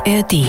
ARD.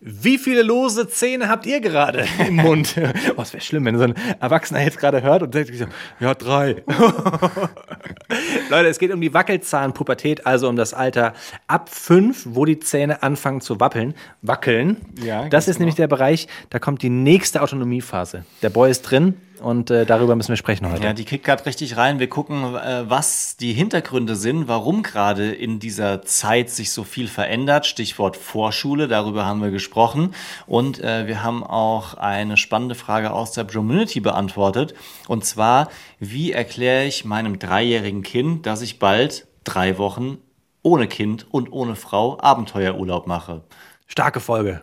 Wie viele lose Zähne habt ihr gerade im Mund? Oh, es wäre schlimm, wenn so ein Erwachsener jetzt gerade hört und denkt, ja, drei. Leute, es geht um die Wackelzahnpubertät, also um das Alter ab fünf, wo die Zähne anfangen zu wappeln, wackeln. Ja, das ist nämlich der Bereich, da kommt die nächste Autonomiephase. Der Boy ist drin und äh, darüber müssen wir sprechen heute. Ja, die kickt gerade richtig rein. Wir gucken, äh, was die Hintergründe sind, warum gerade in dieser Zeit sich so viel verändert. Stichwort Vorschule, darüber haben wir gesprochen. Und äh, wir haben auch eine spannende Frage aus der Community beantwortet. Und zwar, wie erkläre ich meinem dreijährigen Kind, dass ich bald drei Wochen ohne Kind und ohne Frau Abenteuerurlaub mache? Starke Folge.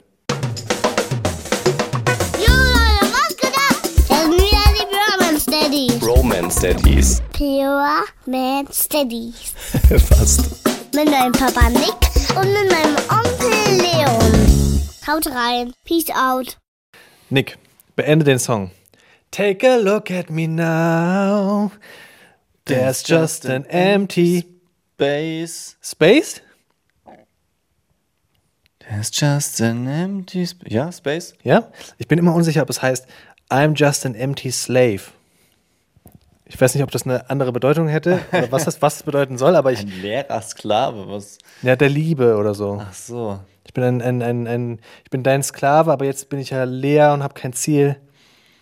Daddies. Pure Man Steadies. Fast. Mit meinem Papa Nick und mit meinem Onkel Leon. Haut rein. Peace out. Nick, beende den Song. Take a look at me now. There's just an empty Space. space. There's just an empty space. Ja, Space? Ja? Ich bin immer unsicher, ob es heißt I'm just an empty slave. Ich weiß nicht, ob das eine andere Bedeutung hätte oder was das, was das bedeuten soll, aber ich. Ein leerer Sklave, was? Ja, der Liebe oder so. Ach so. Ich bin ein, ein, ein, ein ich bin dein Sklave, aber jetzt bin ich ja leer und habe kein Ziel.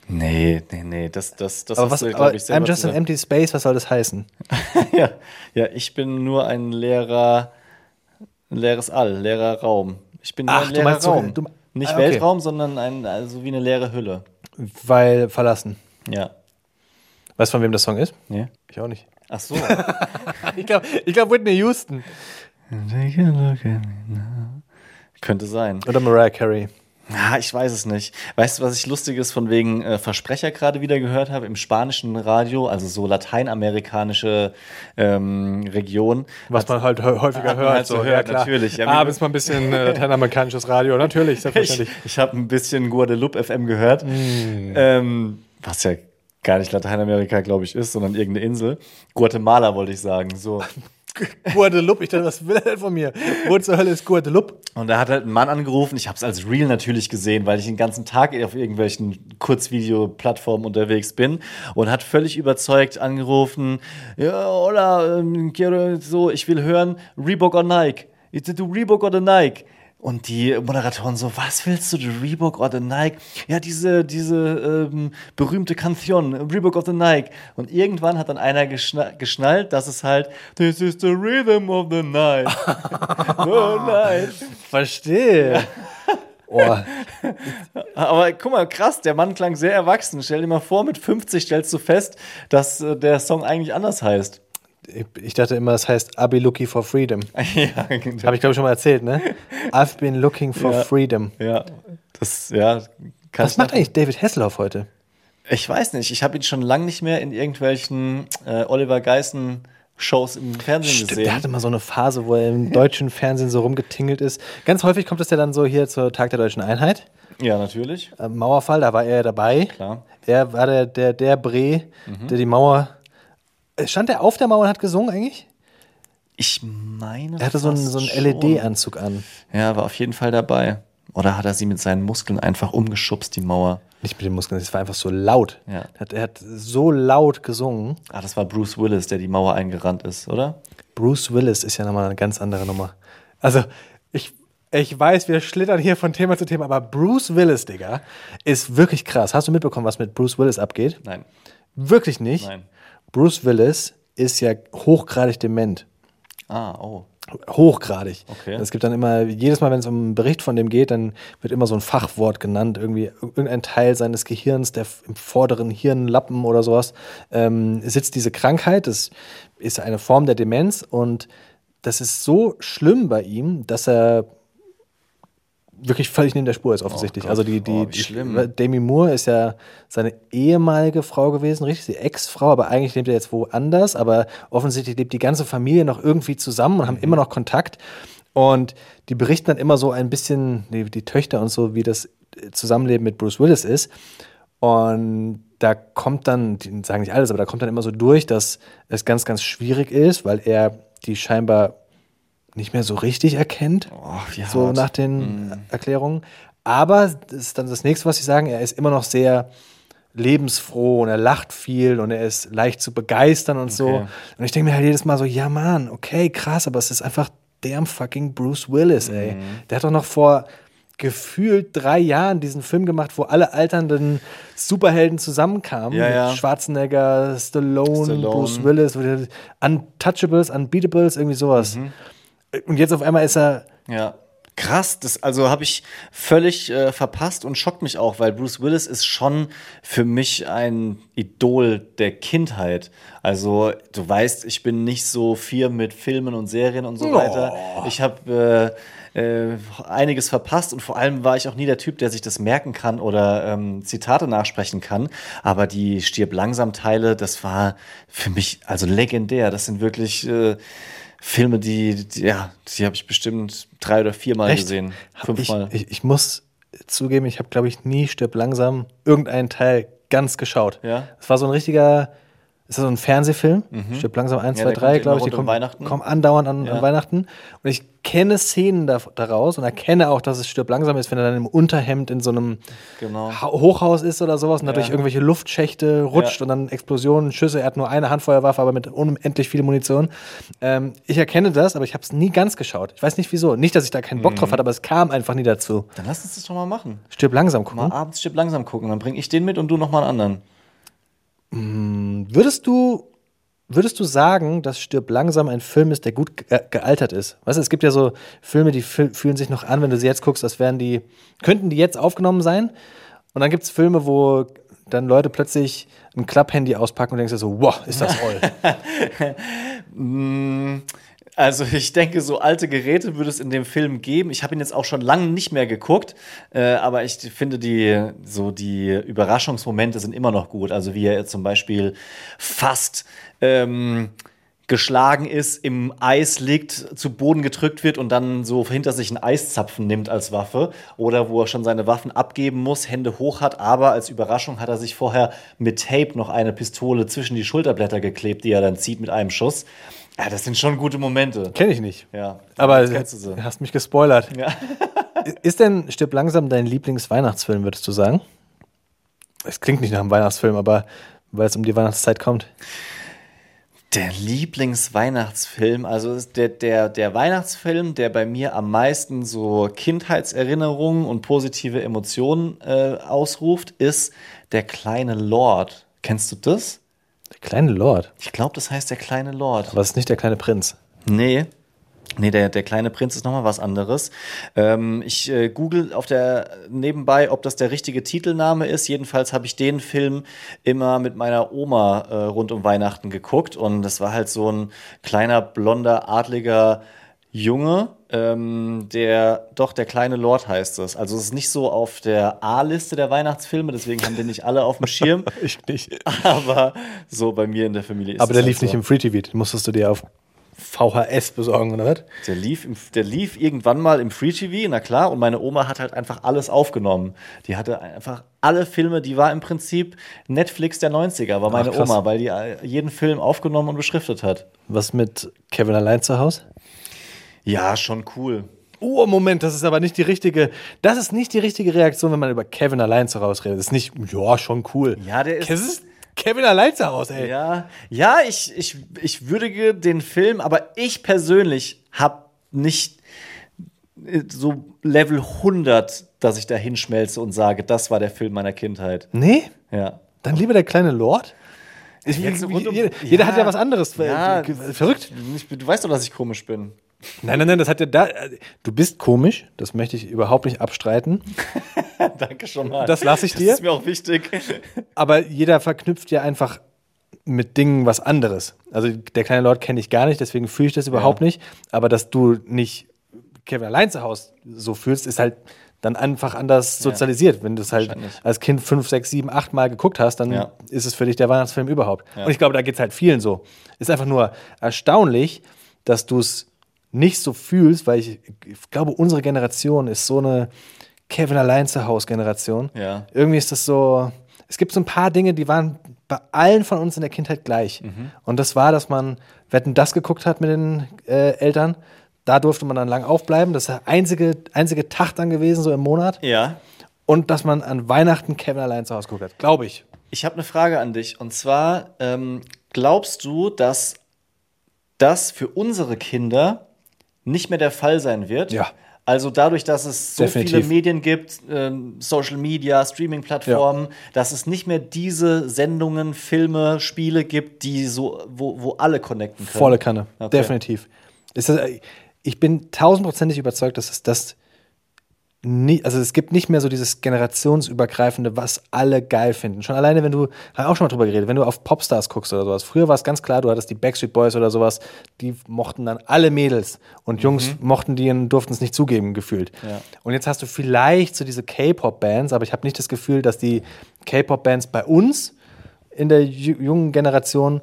Nee, nee, nee, das, das, das Aber hast was, du, glaube ich, I'm selber just an empty space, was soll das heißen? ja, ja, ich bin nur ein leerer, ein leeres All, leerer Raum. Ich bin Ach, ein du leerer so- Raum. du- Nicht ah, okay. Weltraum, sondern ein, also wie eine leere Hülle. Weil verlassen. Ja. Weißt du, von wem der Song ist? Nee? Ich auch nicht. Ach so. Ich glaube, ich glaub Whitney Houston. Könnte sein. Oder Mariah Carey. Ja, ich weiß es nicht. Weißt du, was ich Lustiges von wegen äh, Versprecher gerade wieder gehört habe? Im spanischen Radio, also so lateinamerikanische ähm, Region. Was man halt hä- häufiger Hat man hört. halt so hört, natürlich. Ja, Ja, wie- Abends mal ein bisschen äh, lateinamerikanisches Radio. Natürlich, Ich, selbstverständlich. ich habe ein bisschen Guadeloupe FM gehört, ähm, was ja gar nicht Lateinamerika, glaube ich, ist, sondern irgendeine Insel. Guatemala wollte ich sagen. So. Guadeloupe. Ich dachte, was will er denn von mir? Wo zur Hölle ist Guadeloupe? Und da hat halt ein Mann angerufen. Ich habe es als Real natürlich gesehen, weil ich den ganzen Tag auf irgendwelchen Kurzvideo-Plattformen unterwegs bin und hat völlig überzeugt angerufen. Ja, hola, ähm, so, ich will hören Reebok or Nike. Is it the Reebok the Nike? Und die Moderatoren so, was willst du, the Reebok or the Nike? Ja, diese, diese ähm, berühmte Kantion, Reebok or the Nike. Und irgendwann hat dann einer geschna geschnallt, dass es halt, this is the rhythm of the night. oh night. Verstehe. Oh, Aber guck mal, krass, der Mann klang sehr erwachsen. Stell dir mal vor, mit 50 stellst du fest, dass äh, der Song eigentlich anders heißt. Ich, dachte immer, es heißt I'll be looking for freedom. ja, genau. Habe ich, glaube ich, schon mal erzählt, ne? I've been looking for Ja. freedom. ja, das, ja. Kann Was macht eigentlich David Hasselhoff heute? Ich weiß nicht, ich habe ihn schon lange nicht mehr in irgendwelchen äh, Oliver Geissen Shows im Fernsehen Stimmt, gesehen. der hatte mal so eine Phase, wo er im deutschen Fernsehen so rumgetingelt ist. Ganz häufig kommt es ja dann so hier zur Tag der Deutschen Einheit. ja, natürlich. Äh, Mauerfall, da war er dabei. Klar. Er war der, der, der Bre, Mhm. der die Mauer. Äh, Stand er auf der Mauer und hat gesungen eigentlich? Ich meine. Er hatte so einen, so einen. LED-Anzug an. Ja, war auf jeden Fall dabei. Oder hat er sie mit seinen Muskeln einfach umgeschubst, die Mauer? Nicht mit den Muskeln, es war einfach so laut. Ja. Er, hat, er hat so laut gesungen. Ah, das war Bruce Willis, der die Mauer eingerannt ist, oder? Bruce Willis ist ja nochmal eine ganz andere Nummer. Also, ich, ich weiß, wir schlittern hier von Thema zu Thema, aber Bruce Willis, Digga, ist wirklich krass. Hast du mitbekommen, was mit Bruce Willis abgeht? Nein. Wirklich nicht. Nein. Bruce Willis ist ja hochgradig dement. Ah, oh. Hochgradig. Okay. Es gibt dann immer, jedes Mal, wenn es um einen Bericht von dem geht, dann wird immer so ein Fachwort genannt, irgendwie irgendein Teil seines Gehirns, der im vorderen Hirnlappen oder sowas, ähm, sitzt diese Krankheit. Das ist eine Form der Demenz und das ist so schlimm bei ihm, dass er wirklich völlig neben der Spur ist, offensichtlich. Gott. also die, die, Oh, die schlimm. Demi Moore ist ja seine ehemalige Frau gewesen, richtig, die Ex-Frau, aber eigentlich lebt er jetzt woanders, aber offensichtlich lebt die ganze Familie noch irgendwie zusammen und haben Mhm. immer noch Kontakt. Und die berichten dann immer so ein bisschen, die, die Töchter und so, wie das Zusammenleben mit Bruce Willis ist. Und da kommt dann, die sagen nicht alles, aber da kommt dann immer so durch, dass es ganz, ganz schwierig ist, weil er die scheinbar nicht mehr so richtig erkennt. Oh, so hart. nach den Erklärungen. Aber das ist dann das nächste, was sie sagen, er ist immer noch sehr lebensfroh und er lacht viel und er ist leicht zu begeistern und so. Okay. Und ich denke mir halt jedes Mal so, ja Mann, okay, krass, aber es ist einfach damn fucking Bruce Willis, ey. Mhm. Der hat doch noch vor gefühlt drei Jahren diesen Film gemacht, wo alle alternden Superhelden zusammenkamen. Ja, ja. Schwarzenegger, Stallone, Stallone. Bruce Willis, Untouchables, Unbeatables, irgendwie sowas. Mhm. Und jetzt auf einmal ist er Ja. Krass, das also habe ich völlig äh, verpasst und schockt mich auch, weil Bruce Willis ist schon für mich ein Idol der Kindheit. Also du weißt, ich bin nicht so viel mit Filmen und Serien und so Oh. weiter. Ich habe äh, äh, einiges verpasst und vor allem war ich auch nie der Typ, der sich das merken kann oder ähm, Zitate nachsprechen kann. Aber die stirb langsam Teile, das war für mich also legendär. Das sind wirklich äh, Filme, die, die ja, die habe ich bestimmt drei oder viermal Echt? gesehen. Fünfmal. Ich, ich, ich muss zugeben, ich habe, glaube ich, nie Stirb langsam irgendeinen Teil ganz geschaut. Ja. Es war so ein richtiger, ist das so ein Fernsehfilm? Stirb langsam 1, Ja, 2, der 3, kommt glaube ich. Die um kommen, Weihnachten. kommen andauernd an, Ja. an Weihnachten. Und ich kenne Szenen da, daraus und erkenne auch, dass es Stirb langsam ist, wenn er dann im Unterhemd in so einem Genau. Ha- Hochhaus ist oder sowas und dadurch Ja. irgendwelche Luftschächte rutscht Ja. und dann Explosionen, Schüsse. Er hat nur eine Handfeuerwaffe, aber mit unendlich viel Munition. Ähm, ich erkenne das, aber ich habe es nie ganz geschaut. Ich weiß nicht wieso. Nicht, dass ich da keinen Bock Mhm. drauf hatte, aber es kam einfach nie dazu. Dann lass uns das doch mal machen. Stirb langsam gucken. Mal abends Stirb langsam gucken. Dann bringe ich den mit und du noch mal einen anderen. Würdest du, würdest du sagen, dass Stirb langsam ein Film ist, der gut ge gealtert ist? Weißt du, es gibt ja so Filme, die fü- fühlen sich noch an, wenn du sie jetzt guckst, als wären die, könnten die jetzt aufgenommen sein? Und dann gibt es Filme, wo dann Leute plötzlich ein Klapphandy auspacken und denkst dir so, wow, ist das oll. Also ich denke, so alte Geräte würde es in dem Film geben. Ich habe ihn jetzt auch schon lange nicht mehr geguckt, äh, aber ich finde die so die Überraschungsmomente sind immer noch gut. Also wie er zum Beispiel fast ähm, geschlagen ist, im Eis liegt, zu Boden gedrückt wird und dann so hinter sich einen Eiszapfen nimmt als Waffe oder wo er schon seine Waffen abgeben muss, Hände hoch hat, aber als Überraschung hat er sich vorher mit Tape noch eine Pistole zwischen die Schulterblätter geklebt, die er dann zieht mit einem Schuss. Ja, das sind schon gute Momente. Kenn ich nicht. Ja, Aber du hast mich gespoilert. Ja. Ist denn Stirb langsam dein Lieblingsweihnachtsfilm, würdest du sagen? Es klingt nicht nach einem Weihnachtsfilm, aber weil es um die Weihnachtszeit kommt. Der Lieblingsweihnachtsfilm, also der, der, der Weihnachtsfilm, der bei mir am meisten so Kindheitserinnerungen und positive Emotionen äh, ausruft, ist Der kleine Lord. Kennst du das? Der kleine Lord. Ich glaube, das heißt Der kleine Lord. Aber es ist nicht der kleine Prinz. Nee. Nee, der, der kleine Prinz ist nochmal was anderes. Ähm, ich äh, google auf der nebenbei, ob das der richtige Titelname ist. Jedenfalls habe ich den Film immer mit meiner Oma äh, rund um Weihnachten geguckt und das war halt so ein kleiner, blonder, adliger Junge, ähm, der doch der kleine Lord heißt es. Also es ist nicht so auf der A-Liste der Weihnachtsfilme, deswegen haben den nicht alle auf dem Schirm. Ich nicht. Aber so bei mir in der Familie ist Aber es der halt lief so. nicht im Free TV. Den musstest du dir auf VHS besorgen, oder was? Der lief, im, der lief irgendwann mal im Free TV, na klar, und meine Oma hat halt einfach alles aufgenommen. Die hatte einfach alle Filme, die war im Prinzip Netflix der 90er, war meine krass. Oma, weil die äh, jeden Film aufgenommen und beschriftet hat. Was mit Kevin allein zu Hause? Ja, schon cool. Oh, Moment, das ist aber nicht die richtige. Das ist nicht die richtige Reaktion, wenn man über Kevin allein zu Hause redet. Das ist nicht, ja, schon cool. Ja, der ist- Das ist Kevin allein zu Hause, ey. Ja, ja ich, ich, ich würdige den Film, aber ich persönlich habe nicht äh, so Level 100, dass ich da hinschmelze und sage, das war der Film meiner Kindheit. Nee? Ja. Dann lieber der kleine Lord? Ich, rund um- jeder, jeder Ja. hat ja was anderes. Ja, Verrückt. Ich, du weißt doch, dass ich komisch bin. Nein, nein, nein, das hat ja da. Du bist komisch, das möchte ich überhaupt nicht abstreiten. Danke schon mal. Das lasse ich dir. Das ist mir auch wichtig. Aber jeder verknüpft ja einfach mit Dingen was anderes. Also der kleine Lord kenne ich gar nicht, deswegen fühle ich das überhaupt Ja. nicht. Aber dass du nicht Kevin allein zu Hause so fühlst, ist halt dann einfach anders sozialisiert. Wenn du es halt als Kind fünf, sechs, sieben, acht Mal geguckt hast, dann Ja. ist es für dich der Weihnachtsfilm überhaupt. Ja. Und ich glaube, da geht es halt vielen so. Ist einfach nur erstaunlich, dass du es nicht so fühlst, weil ich, ich glaube, unsere Generation ist so eine Kevin allein zu Hause Generation. Ja. Irgendwie ist das so, es gibt so ein paar Dinge, die waren bei allen von uns in der Kindheit gleich. Mhm. Und das war, dass man Wetten das geguckt hat mit den äh, Eltern, Da durfte man dann lang aufbleiben. Das ist der einzige, einzige Tag dann gewesen, so im Monat. Ja. Und dass man an Weihnachten Kevin allein zu Hause geguckt hat. Glaube ich. Ich habe eine Frage an dich. Und zwar, ähm, glaubst du, dass das für unsere Kinder nicht mehr der Fall sein wird? Ja. Also dadurch, dass es so Definitiv. viele Medien gibt, ähm, Social Media, Streaming-Plattformen, dass es nicht mehr diese Sendungen, Filme, Spiele gibt, die so, wo, wo alle connecten können. Volle Kanne. Okay. Definitiv. Das, ich bin tausendprozentig überzeugt, dass es das nie, also es gibt nicht mehr so dieses generationsübergreifende, was alle geil finden. Schon alleine, wenn du, haben auch schon mal drüber geredet, wenn du auf Popstars guckst oder sowas. Früher war es ganz klar, du hattest die Backstreet Boys oder sowas, die mochten dann alle Mädels und Jungs mochten die und durften es nicht zugeben, gefühlt. Ja. Und jetzt hast du vielleicht so diese K-Pop-Bands, aber ich habe nicht das Gefühl, dass die K-Pop-Bands bei uns in der ju- jungen Generation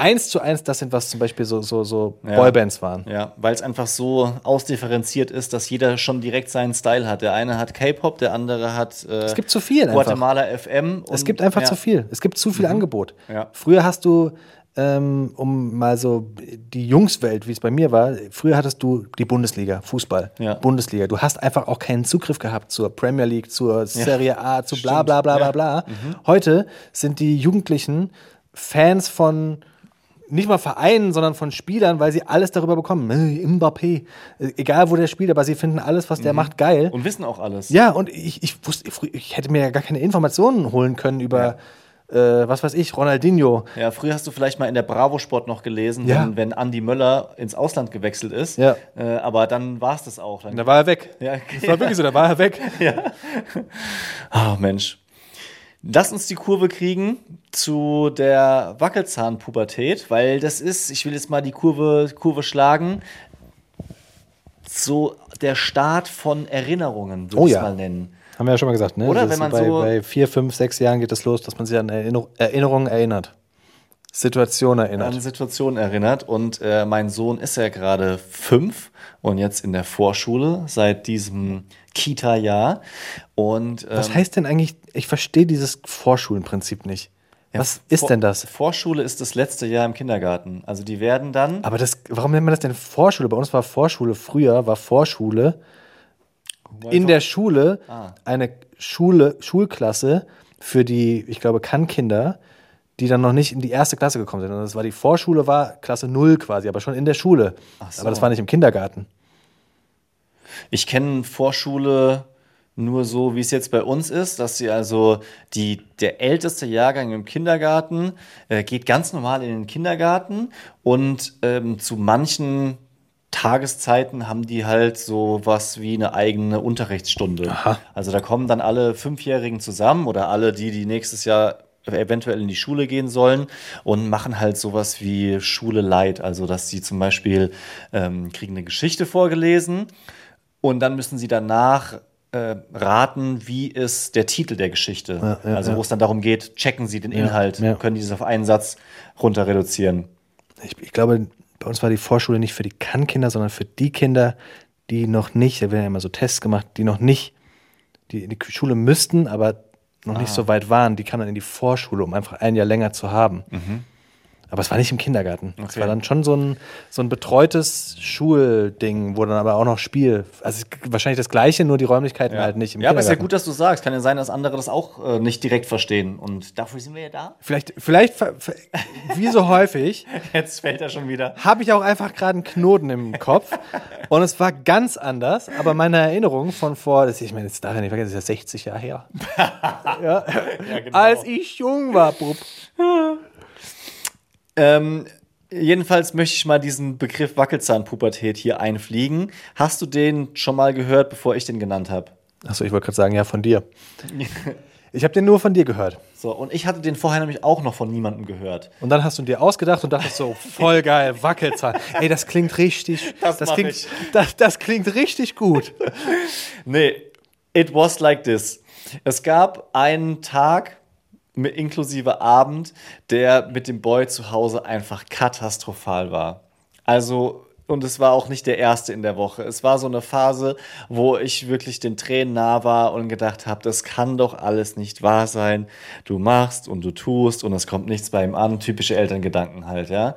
eins zu eins das sind, was zum Beispiel so, so, so Ja. Boybands waren. Ja, weil es einfach so ausdifferenziert ist, dass jeder schon direkt seinen Style hat. Der eine hat K-Pop, der andere hat äh, Es gibt zu viel einfach. Guatemala FM. Es gibt einfach ja. zu viel. Es gibt zu viel Angebot. Ja. Früher hast du, ähm, um mal so die Jungswelt, wie es bei mir war, früher hattest du die Bundesliga, Fußball, Ja. Bundesliga. Du hast einfach auch keinen Zugriff gehabt zur Premier League, zur Serie A, zu bla Stimmt. bla bla bla Ja. bla. Heute sind die Jugendlichen Fans von nicht mal Vereinen, sondern von Spielern, weil sie alles darüber bekommen. Äh, Mbappé, äh, egal wo der spielt, aber sie finden alles, was der macht, geil. Und wissen auch alles. Ja, und ich, ich wusste, ich hätte mir ja gar keine Informationen holen können über, äh, was weiß ich, Ronaldinho. Ja, früher hast du vielleicht mal in der Bravo Sport noch gelesen, Ja. wenn, wenn Andi Möller ins Ausland gewechselt ist. Ja. Äh, aber dann war es das auch. Dann Da war er weg. Ja, Das war wirklich so, da war er weg. Ah, Mensch. Lass uns die Kurve kriegen zu der Wackelzahnpubertät, weil das ist, ich will jetzt mal die Kurve, Kurve schlagen, so der Start von Erinnerungen, würde Oh ich es ja. mal nennen. Haben wir ja schon mal gesagt, ne? Oder Das wenn man bei, so- bei vier, fünf, sechs Jahren geht es los, dass man sich an Erinner Erinnerungen erinnert. Situationen erinnert. An Situationen erinnert. Und äh, mein Sohn ist ja gerade fünf und jetzt in der Vorschule seit diesem Kita-Jahr. Und ähm, was heißt denn eigentlich, ich verstehe dieses Vorschulenprinzip nicht. Was ist denn das? Vorschule ist das letzte Jahr im Kindergarten. Also die werden dann. Aber das, warum nennt man das denn Vorschule? Bei uns war Vorschule früher, war Vorschule in der Schule Ah. eine Schule, Schulklasse für die, ich glaube, Kannkinder, die dann noch nicht in die erste Klasse gekommen sind. Und das war die Vorschule, war Klasse 0 quasi, aber schon in der Schule. so. Aber das war nicht im Kindergarten. Ich kenne Vorschule nur so, wie es jetzt bei uns ist, dass sie also die, der älteste Jahrgang im Kindergarten äh, geht ganz normal in den Kindergarten und ähm, zu manchen Tageszeiten haben die halt so was wie eine eigene Unterrichtsstunde. Also da kommen dann alle Fünfjährigen zusammen oder alle, die, die nächstes Jahr eventuell in die Schule gehen sollen und machen halt sowas wie Schule Light. Also dass sie zum Beispiel ähm, kriegen eine Geschichte vorgelesen und dann müssen sie danach äh, raten, wie ist der Titel der Geschichte. ja, also ja. wo es dann darum geht, checken sie den Inhalt, können die das auf einen Satz runter reduzieren. Ich, ich glaube, bei uns war die Vorschule nicht für die Kannkinder, sondern für die Kinder, die noch nicht, da werden ja immer so Tests gemacht, die noch nicht, die in die Schule müssten, aber noch nicht so weit waren. Die kamen dann in die Vorschule, um einfach ein Jahr länger zu haben. Aber es war nicht im Kindergarten. Es Okay. war dann schon so ein, so ein betreutes Schulding, wo dann aber auch noch Spiel, also wahrscheinlich das Gleiche, nur die Räumlichkeiten halt nicht im ja, aber ist ja gut, dass du sagst. Kann ja sein, dass andere das auch äh, nicht direkt verstehen. Und dafür sind wir ja da. Vielleicht, vielleicht, wie so häufig, Jetzt fällt er schon wieder. habe ich auch einfach gerade einen Knoten im Kopf. Und es war ganz anders, aber meine Erinnerung von vor, das, ich meine, jetzt darf ich nicht vergessen, das ist ja 60 Jahre her. ja. genau. Als ich jung war, Bub. Ähm, jedenfalls möchte ich mal diesen Begriff Wackelzahnpubertät hier einfliegen. Hast du den schon mal gehört, bevor ich den genannt habe? Achso, ich wollte gerade sagen, ja, von dir. Ich habe den nur von dir gehört. So, und ich hatte den vorher nämlich auch noch von niemandem gehört. Und dann hast du ihn dir ausgedacht und dachtest so, voll geil, Wackelzahn. Ey, das klingt richtig, Das das, klingt, ich. das, das klingt richtig gut. Nee, it was like this. Es gab einen Tag inklusive Abend, der mit dem Boy zu Hause einfach katastrophal war. Also Und es war auch nicht der erste in der Woche. Es war so eine Phase, wo ich wirklich den Tränen nah war und gedacht habe, das kann doch alles nicht wahr sein. Du machst und du tust und es kommt nichts bei ihm an. Typische Elterngedanken halt, ja.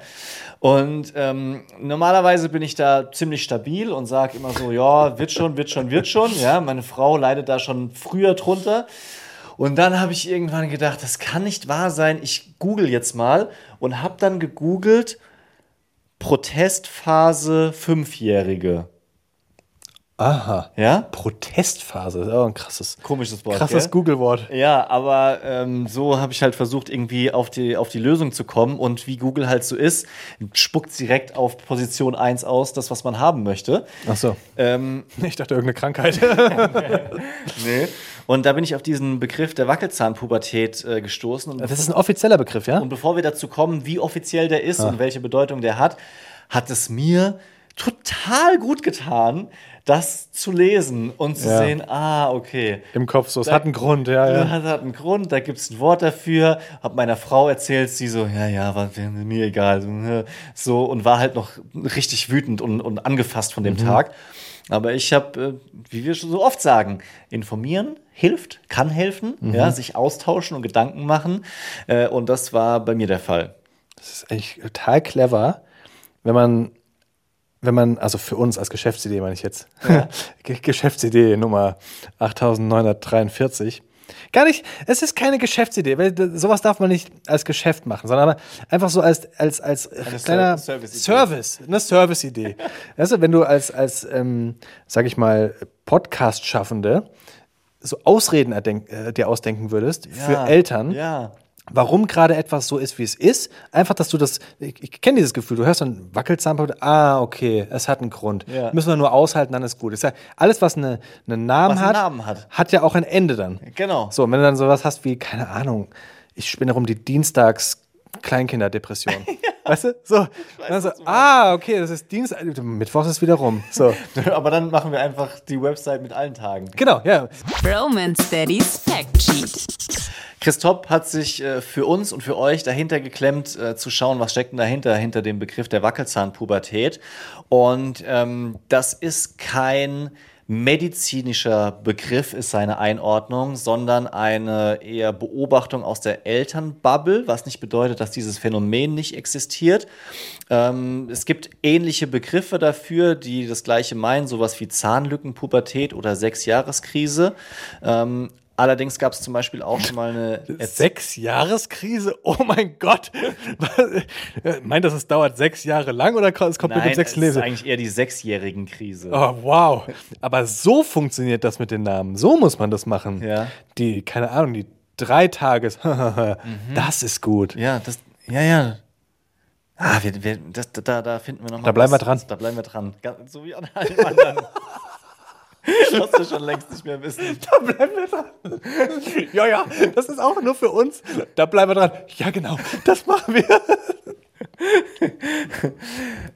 Und ähm, normalerweise bin ich da ziemlich stabil und sage immer so, ja, wird schon, wird schon, wird schon. Ja, meine Frau leidet da schon früher drunter. Und dann habe ich irgendwann gedacht, das kann nicht wahr sein. Ich google jetzt mal und habe dann gegoogelt Protestphase Fünfjährige. Aha. Ja? Protestphase, das ist auch ein krasses, Komisches Wort. krasses? Google-Wort. Ja, aber ähm, so habe ich halt versucht, irgendwie auf die, auf die Lösung zu kommen. Und wie Google halt so ist, spuckt direkt auf Position 1 aus, das, was man haben möchte. Ach so. Ähm, Ich dachte irgendeine Krankheit. nee. Und da bin ich auf diesen Begriff der Wackelzahnpubertät äh, gestoßen. Und Das ist ein offizieller Begriff, ja? Und bevor wir dazu kommen, wie offiziell der ist und welche Bedeutung der hat, hat es mir total gut getan, das zu lesen und zu Ja. sehen, ah, okay. Im Kopf so. Es hat einen Grund, ja, Das ja. hat, hat einen Grund, da gibt es ein Wort dafür. Hab meiner Frau erzählt, sie so, ja, ja, war mir egal. So, ne. So, und war halt noch richtig wütend und, und angefasst von dem Tag. Aber ich habe, äh, wie wir schon so oft sagen, informieren hilft, kann helfen, ja, sich austauschen und Gedanken machen. Äh, und das war bei mir der Fall. Das ist eigentlich total clever, wenn man, wenn man, also für uns als Geschäftsidee meine ich jetzt, Ge- Geschäftsidee Nummer 8943. Gar nicht, es ist keine Geschäftsidee, weil sowas darf man nicht als Geschäft machen, sondern einfach so als, als, als kleiner Ser- Service-Idee. Service, eine Service-Idee. weißt du, wenn du als, als ähm, sag ich mal, Podcast-Schaffende so Ausreden erdenk, äh, dir ausdenken würdest für Ja, Eltern, Ja. Warum gerade etwas so ist, wie es ist. Einfach, dass du das, ich, ich kenne dieses Gefühl, du hörst dann Wackelzahnpubertät, ah, okay, es hat einen Grund. Ja. Müssen wir nur aushalten, dann ist gut. Ist ja, alles, was eine, einen Namen Was einen hat, Namen hat. hat ja auch ein Ende dann. Genau. So, und wenn du dann sowas hast wie, keine Ahnung, ich spinne rum die Dienstags Kleinkinderdepression. Weißt du? So. dann so, ah, okay, das ist Dienstag, Mittwoch ist wieder rum. So. Aber dann machen wir einfach die Website mit allen Tagen. genau, ja. Roman Steadies Fact Sheet. Christoph hat sich äh, für uns und für euch dahinter geklemmt, äh, zu schauen, was steckt denn dahinter, hinter dem Begriff der Wackelzahnpubertät. Und ähm, das ist kein medizinischer Begriff, ist seine Einordnung, sondern eine eher Beobachtung aus der Elternbubble, was nicht bedeutet, dass dieses Phänomen nicht existiert. Ähm, es gibt ähnliche Begriffe dafür, die das gleiche meinen, sowas wie Zahnlückenpubertät oder Sechsjahreskrise. Ähm, Allerdings gab es zum Beispiel auch schon mal eine Sechs Jahreskrise? Oh mein Gott! Meint das, es dauert sechs Jahre lang oder es kommt mit Nein, dem es sechsten ist Leben? eigentlich eher die sechsjährigen Krise. Oh, wow. Aber so funktioniert das mit den Namen. So muss man das machen. Ja. Die, keine Ahnung, die drei Tages. Das ist gut. Ja, das, ja, ja. Ah, wir, wir, das, da, da finden wir noch mal Da bleiben wir was. dran. Da bleiben wir dran. So wie an allen anderen. Was wir schon längst nicht mehr wissen. Da bleiben wir dran. Ja, ja, das ist auch nur für uns. Da bleiben wir dran. Ja, genau, das machen wir.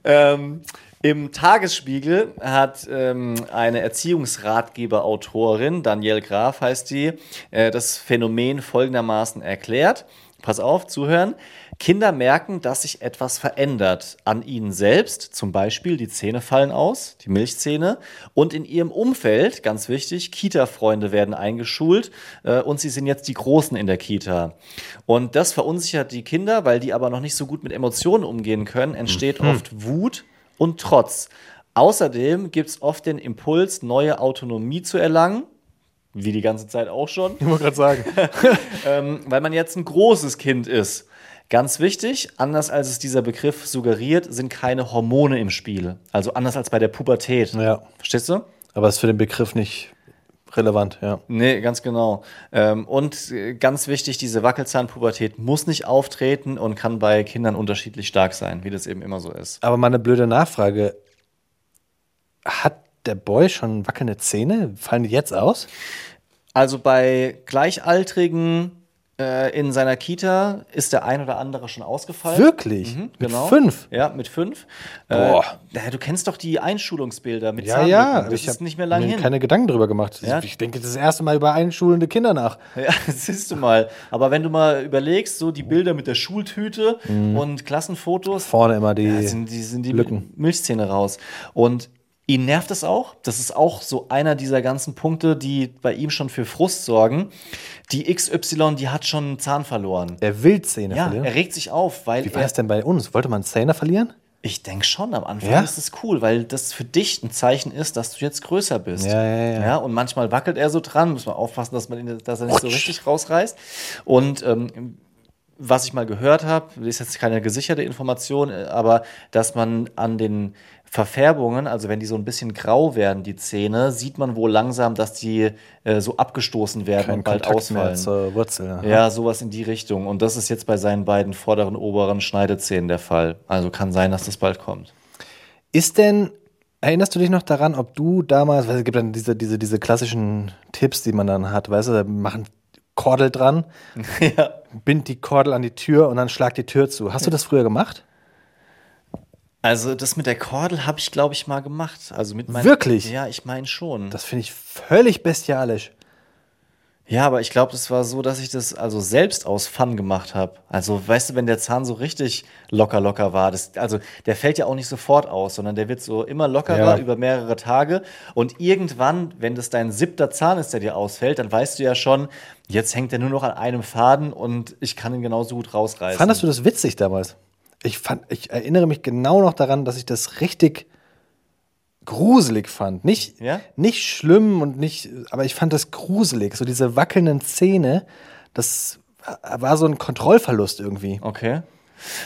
Ähm, Im Tagesspiegel hat ähm, eine Erziehungsratgeber-Autorin, Danielle Graf heißt die, äh, das Phänomen folgendermaßen erklärt. Pass auf, zuhören. Kinder merken, dass sich etwas verändert an ihnen selbst, zum Beispiel die Zähne fallen aus, die Milchzähne, und in ihrem Umfeld, ganz wichtig, Kita-Freunde werden eingeschult äh, und sie sind jetzt die Großen in der Kita. Und das verunsichert die Kinder, weil die aber noch nicht so gut mit Emotionen umgehen können, entsteht oft Wut und Trotz. Außerdem gibt es oft den Impuls, neue Autonomie zu erlangen, wie die ganze Zeit auch schon Ich wollte gerade sagen. ähm, weil man jetzt ein großes Kind ist. Ganz wichtig, anders als es dieser Begriff suggeriert, sind keine Hormone im Spiel. Also anders als bei der Pubertät. Ja. Verstehst du? Aber ist für den Begriff nicht relevant, ja. Nee, ganz genau. Ähm, und äh, ganz wichtig, diese Wackelzahnpubertät muss nicht auftreten und kann bei Kindern unterschiedlich stark sein, wie das eben immer so ist. Aber mal eine blöde Nachfrage. Hat der Boy schon wackelnde Zähne? Fallen die jetzt aus? Also bei Gleichaltrigen in seiner Kita ist der ein oder andere schon ausgefallen. Wirklich? Mhm, Mit genau. fünf? Ja, mit fünf. Boah. Äh, ja, du kennst doch die Einschulungsbilder mit Ja, ja. Das ich ist nicht mehr lang mir hin. keine Gedanken drüber gemacht. Ja. Ich denke das erste Mal über einschulende Kinder nach. Ja, das siehst du mal. Aber wenn du mal überlegst, so die Bilder mit der Schultüte und Klassenfotos, Vorne immer die. da sind die, sind die Lücken. Milchzähne raus. Und ihn nervt es auch. Das ist auch so einer dieser ganzen Punkte, die bei ihm schon für Frust sorgen. Die XY, die hat schon einen Zahn verloren. er will Zähne Ja, verlieren. er regt sich auf, weil Wie war es denn bei uns? Wollte man Zähne verlieren? ich denke schon, am Anfang Ja? ist es cool, weil das für dich ein Zeichen ist, dass du jetzt größer bist. Ja, ja, ja. und manchmal wackelt er so dran, muss man aufpassen, dass, man ihn, dass er nicht so richtig rausreißt. Und ähm, was ich mal gehört habe, ist jetzt keine gesicherte Information, äh, aber dass man an den Verfärbungen, also wenn die so ein bisschen grau werden, die Zähne, sieht man wohl langsam, dass die äh, so abgestoßen werden Kein und bald Kontakt mehr ausfallen. zur Wurzel. aha. Ja, sowas in die Richtung. Und das ist jetzt bei seinen beiden vorderen, oberen Schneidezähnen der Fall. Also kann sein, dass das bald kommt. Ist denn, erinnerst du dich noch daran, ob du damals, weil es gibt dann diese, diese, diese klassischen Tipps, die man dann hat, weißt du, da machen Kordel dran, ja. bind die Kordel an die Tür und dann schlag die Tür zu. Hast du das früher gemacht? Also das mit der Kordel habe ich, glaube ich, mal gemacht. Also mit meinen- Wirklich? Ja, ich meine schon. Das finde ich völlig bestialisch. ja, aber ich glaube, das war so, dass ich das also selbst aus Fun gemacht habe. Also weißt du, wenn der Zahn so richtig locker locker war, das, also der fällt ja auch nicht sofort aus, sondern der wird so immer lockerer Ja. über mehrere Tage. Und irgendwann, wenn das dein siebter Zahn ist, der dir ausfällt, dann weißt du ja schon, jetzt hängt er nur noch an einem Faden und ich kann ihn genauso gut rausreißen. Fandest du das witzig damals? Ich, fand, ich erinnere mich genau noch daran, dass ich das richtig gruselig fand. Nicht, Ja? nicht schlimm und nicht, aber ich fand das gruselig. So diese wackelnden Zähne, das war so ein Kontrollverlust irgendwie. Okay.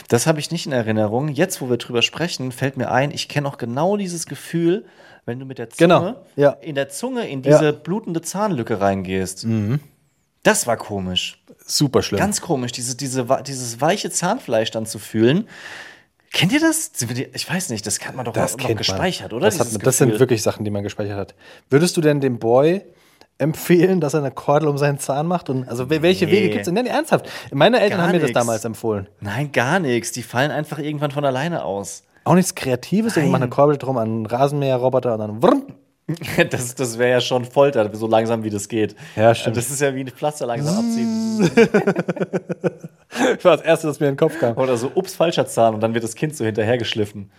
Das habe ich nicht in Erinnerung. Jetzt, wo wir drüber sprechen, fällt mir ein, ich kenne auch genau dieses Gefühl, wenn du mit der Zunge Genau, ja. in der Zunge in diese Ja. Mhm. blutende Zahnlücke reingehst. Das war komisch. Super schlimm. Ganz komisch, diese, diese, dieses weiche Zahnfleisch dann zu fühlen. Kennt ihr das? Ich weiß nicht, das hat man doch das noch gespeichert, man. oder? Das, hat, das sind wirklich Sachen, die man gespeichert hat. Würdest du denn dem Boy empfehlen, dass er eine Kordel um seinen Zahn macht? Und, also wel- welche Nee. Wege gibt es denn? Nein, ernsthaft. Meine Eltern Gar haben mir das damals empfohlen. Nein, gar nichts. Die fallen einfach irgendwann von alleine aus. Auch nichts Kreatives, irgendwie machen eine Kordel drum an einen Rasenmäherroboter und dann wurm. Das, das wäre ja schon Folter, so langsam wie das geht. Ja, stimmt. Das ist ja wie ein Pflaster langsam abziehen. Das war das Erste, das mir in den Kopf kam. Oder so, ups, falscher Zahn und dann wird das Kind so hinterhergeschliffen.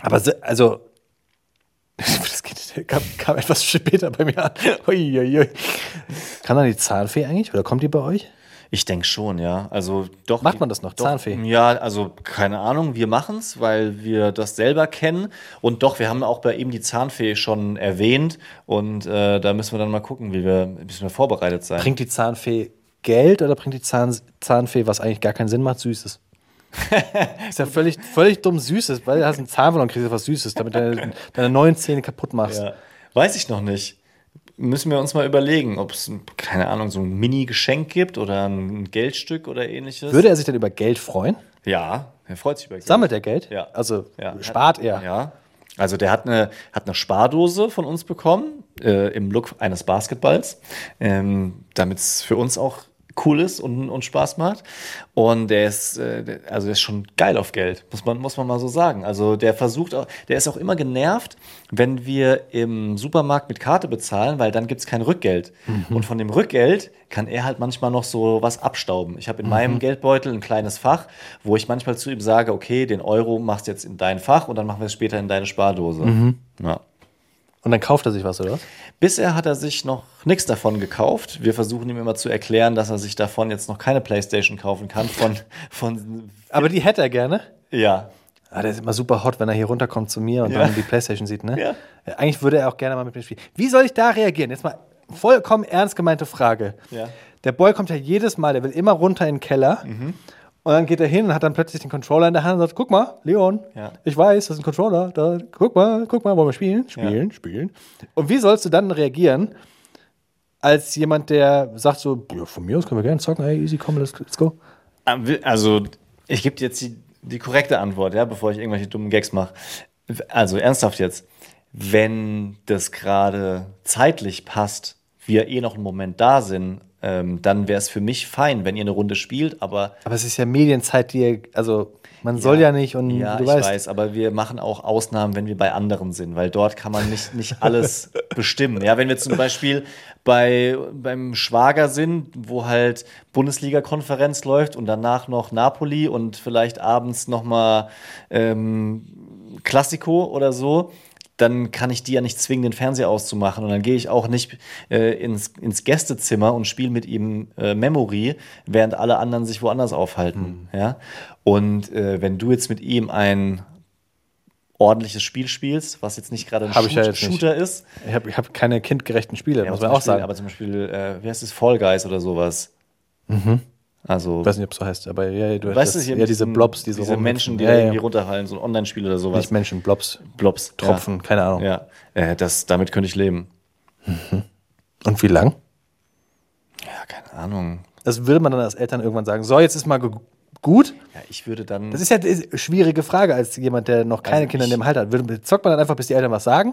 Aber se- also, das Kind kam, kam etwas später bei mir an. Uiuiui. Kann dann die Zahnfee eigentlich? Oder kommt die bei euch? Ich denke schon, ja. Also doch. Macht man das noch? Doch, Zahnfee? Ja, also keine Ahnung, wir machen es, weil wir das selber kennen. Und doch, wir haben auch bei ihm die Zahnfee schon erwähnt. Und äh, da müssen wir dann mal gucken, wie wir, müssen wir vorbereitet sein. Bringt die Zahnfee Geld oder bringt die Zahn, Zahnfee, was eigentlich gar keinen Sinn macht, Süßes? ist ja völlig, völlig dumm Süßes, weil du hast einen Zahn verloren, kriegst du was Süßes, damit du deine, deine neuen Zähne kaputt machst. ja. Weiß ich noch nicht. Müssen wir uns mal überlegen, ob es, keine Ahnung, so ein Mini-Geschenk gibt oder ein Geldstück oder ähnliches. Würde er sich denn über Geld freuen? ja, er freut sich über Geld. Sammelt er Geld? Ja. Also Ja. spart er? Ja. Also der hat eine, hat eine Spardose von uns bekommen, äh, im Look eines Basketballs, ähm, damit es für uns auch cool ist und, und Spaß macht. Und der ist, äh, also der ist schon geil auf Geld, muss man, muss man mal so sagen. Also der versucht auch, der ist auch immer genervt, wenn wir im Supermarkt mit Karte bezahlen, weil dann gibt es kein Rückgeld. Und von dem Rückgeld kann er halt manchmal noch so was abstauben. Ich habe in meinem Geldbeutel ein kleines Fach, wo ich manchmal zu ihm sage, okay, den Euro machst du jetzt in dein Fach und dann machen wir es später in deine Spardose. Ja. Und dann kauft er sich was, oder? Bisher hat er sich noch nichts davon gekauft. Wir versuchen ihm immer zu erklären, dass er sich davon jetzt noch keine Playstation kaufen kann. Von, von Aber die hätte er gerne. ja. Ah, der ist immer super hot, wenn er hier runterkommt zu mir und Ja. dann die Playstation sieht, ne? Ja. Eigentlich würde er auch gerne mal mit mir spielen. Wie soll ich da reagieren? Jetzt mal vollkommen ernst gemeinte Frage. Ja. Der Boy kommt ja jedes Mal, der will immer runter in den Keller. Mhm. Und dann geht er hin und hat dann plötzlich den Controller in der Hand und sagt: Guck mal, Leon, Ja. ich weiß, das ist ein Controller. Da, guck mal, guck mal, wollen wir spielen? Spielen, spielen. Und wie sollst du dann reagieren, als jemand, der sagt so: ja, Von mir aus können wir gerne zocken, hey, easy, komm, let's, let's go. Also, ich gebe dir jetzt die, die korrekte Antwort, ja, bevor ich irgendwelche dummen Gags mache. Also, ernsthaft jetzt. Wenn das gerade zeitlich passt, wir eh noch einen Moment da sind ähm, dann wäre es für mich fein, wenn ihr eine Runde spielt, aber Aber es ist ja Medienzeit, die ihr, also man soll ja nicht und ja, du ich weißt. weiß, aber wir machen auch Ausnahmen, wenn wir bei anderen sind, weil dort kann man nicht, nicht alles bestimmen. Ja, wenn wir zum Beispiel bei, beim Schwager sind, wo halt Bundesliga-Konferenz läuft und danach noch Napoli und vielleicht abends nochmal ähm, Klassiko oder so, dann kann ich die ja nicht zwingen, den Fernseher auszumachen. Und dann gehe ich auch nicht äh, ins, ins Gästezimmer und spiele mit ihm äh, Memory, während alle anderen sich woanders aufhalten. Ja? Und äh, wenn du jetzt mit ihm ein ordentliches Spiel spielst, was jetzt nicht gerade ein ich ja Shoot- jetzt nicht. Shooter ist, Ich habe ich hab keine kindgerechten Spiele, ja, muss man auch Beispiel, sagen. aber zum Beispiel, äh, wie heißt es, Fall Guys oder sowas. Also, ich weiß nicht, ob es so heißt, aber ja, du weißt du, das, ja, diese Blobs, diese, diese. Menschen, die ja, da ja. irgendwie runterhallen, so ein Online-Spiel oder sowas. Nicht Menschen, Blobs, Blobs. Tropfen, keine Ahnung. Ja, ja. Äh, das, damit könnte ich leben. Und wie lang? Ja, keine Ahnung. Das würde man dann als Eltern irgendwann sagen, so, jetzt ist mal gut. Ja, ich würde dann. Das ist ja eine schwierige Frage als jemand, der noch keine Also Kinder in dem Alter hat. Zockt man dann einfach, bis die Eltern was sagen?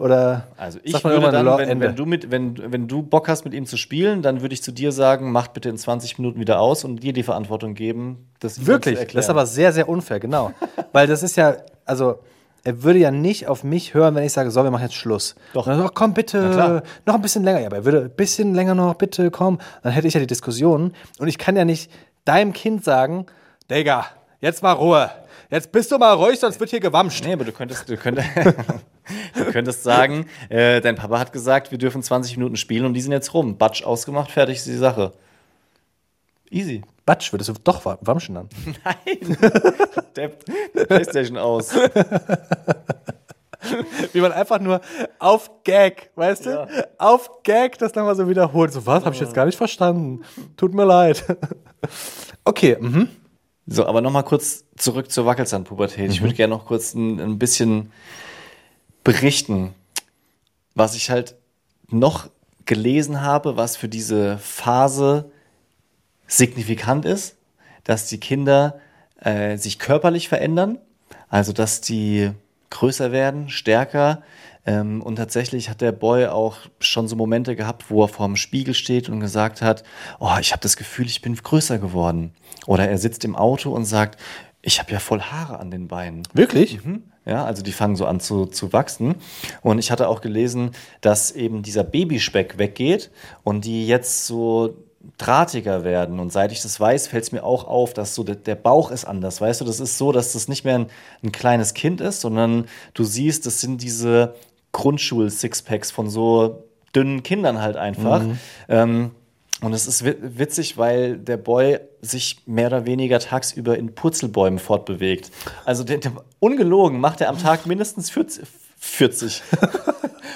Oder Also ich würde dann, wenn, wenn, du mit, wenn, wenn du Bock hast, mit ihm zu spielen, dann würde ich zu dir sagen, mach bitte in 20 Minuten wieder aus und dir die Verantwortung geben, das Wirklich, das ist aber sehr, sehr unfair, genau. Weil das ist ja, also er würde ja nicht auf mich hören, wenn ich sage, so, wir machen jetzt Schluss. Doch. Und dann, so, komm bitte, noch ein bisschen länger. Ja, aber er würde ein bisschen länger noch, bitte, komm. Dann hätte ich ja die Diskussion. Und ich kann ja nicht deinem Kind sagen, Digga, jetzt mal Ruhe. Jetzt bist du mal ruhig, sonst wird hier gewamscht. Nee, aber du könntest, du könntest, du könntest sagen, äh, dein Papa hat gesagt, wir dürfen 20 Minuten spielen und die sind jetzt rum. Batsch ausgemacht, fertig ist die Sache. Easy. Batsch, würdest du doch wa- wamschen dann. Nein. der, Playstation aus. Wie man einfach nur auf Gag, weißt du? Ja. Auf Gag das nochmal so wiederholt. So, was? Hab ich jetzt gar nicht verstanden. Tut mir leid. Okay, mhm. So, aber nochmal kurz zurück zur Wackelzahnpubertät. Ich würde gerne noch kurz ein, ein bisschen berichten, was ich halt noch gelesen habe, was für diese Phase signifikant ist, dass die Kinder äh, sich körperlich verändern, also dass die größer werden, stärker. Ähm, und tatsächlich hat der Boy auch schon so Momente gehabt, wo er vorm Spiegel steht und gesagt hat, oh, ich habe das Gefühl, ich bin größer geworden. Oder er sitzt im Auto und sagt, ich habe ja voll Haare an den Beinen. Wirklich? Mhm. Ja, also die fangen so an zu, zu wachsen. Und ich hatte auch gelesen, dass eben dieser Babyspeck weggeht und die jetzt so drahtiger werden. Und seit ich das weiß, fällt es mir auch auf, dass so der, der Bauch ist anders. Weißt du, das ist so, dass das nicht mehr ein, ein kleines Kind ist, sondern du siehst, das sind diese Grundschul-Sixpacks von so dünnen Kindern halt einfach. Ähm, und es ist wi- witzig, weil der Boy sich mehr oder weniger tagsüber in Purzelbäumen fortbewegt. Also der, der, ungelogen macht er am Tag mindestens 40, 40,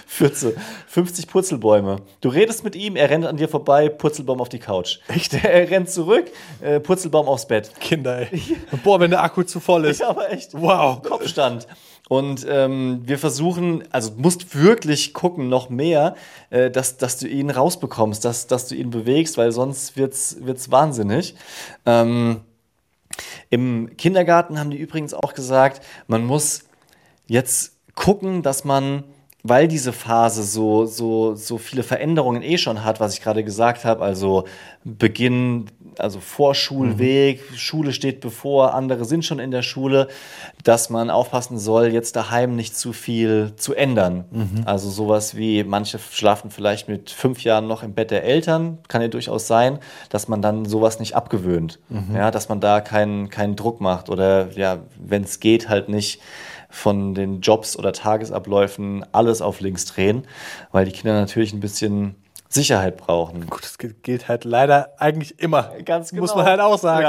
40, 50 Purzelbäume. Du redest mit ihm, er rennt an dir vorbei, Purzelbaum auf die Couch. Echt? Er rennt zurück, äh, Purzelbaum aufs Bett. Kinder, ey. Boah, wenn der Akku zu voll ist. Ja, aber echt. Wow. Kopfstand. Und ähm, wir versuchen, also musst wirklich gucken, noch mehr, äh, dass, dass du ihn rausbekommst, dass, dass du ihn bewegst, weil sonst wird's, wird's wahnsinnig. Ähm, Im Kindergarten haben die übrigens auch gesagt, man muss jetzt gucken, dass man, weil diese Phase so, so, so viele Veränderungen eh schon hat, was ich gerade gesagt habe, also Beginn, also Vorschulweg, Schule steht bevor, andere sind schon in der Schule, dass man aufpassen soll, jetzt daheim nicht zu viel zu ändern. Also sowas wie, manche schlafen vielleicht mit fünf Jahren noch im Bett der Eltern, kann ja durchaus sein, dass man dann sowas nicht abgewöhnt. Ja, dass man da keinen, keinen Druck macht oder ja, wenn es geht, halt nicht von den Jobs oder Tagesabläufen alles auf links drehen, weil die Kinder natürlich ein bisschen Sicherheit brauchen. Gut, das gilt- halt leider eigentlich immer. Ganz Muss genau. man halt auch sagen.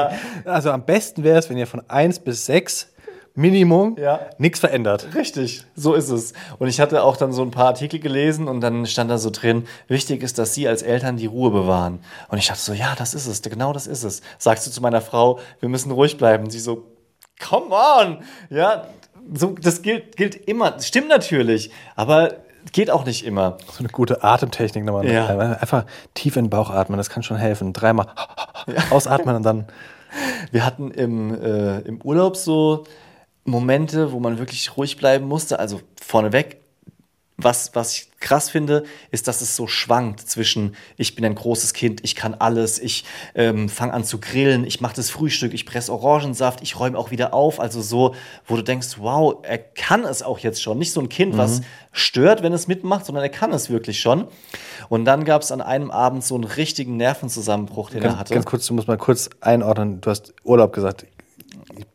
Ja. Also am besten wäre es, wenn ihr von 1 bis 6 Minimum Ja. nichts verändert. Richtig, so ist es. Und ich hatte auch dann so ein paar Artikel gelesen und dann stand da so drin, wichtig ist, dass Sie als Eltern die Ruhe bewahren. Und ich dachte so, ja, das ist es, genau das ist es. Sagst du zu meiner Frau, wir müssen ruhig bleiben. Sie so, come on! Ja, so, das gilt, gilt immer. Das stimmt natürlich, aber geht auch nicht immer. So eine gute Atemtechnik nochmal. Ja. Einfach tief in den Bauch atmen, das kann schon helfen. Dreimal ausatmen und dann. Wir hatten im, äh, im Urlaub so Momente, wo man wirklich ruhig bleiben musste. Also vorneweg, was, was ich krass finde, ist, dass es so schwankt zwischen, ich bin ein großes Kind, ich kann alles, ich ähm, fange an zu grillen, ich mache das Frühstück, ich presse Orangensaft, ich räume auch wieder auf. Also so, wo du denkst, wow, er kann es auch jetzt schon. Nicht so ein Kind, was stört, wenn es mitmacht, sondern er kann es wirklich schon. Und dann gab es an einem Abend so einen richtigen Nervenzusammenbruch, den er Ganz, hatte. ganz kurz, du musst mal kurz einordnen. Du hast Urlaub gesagt.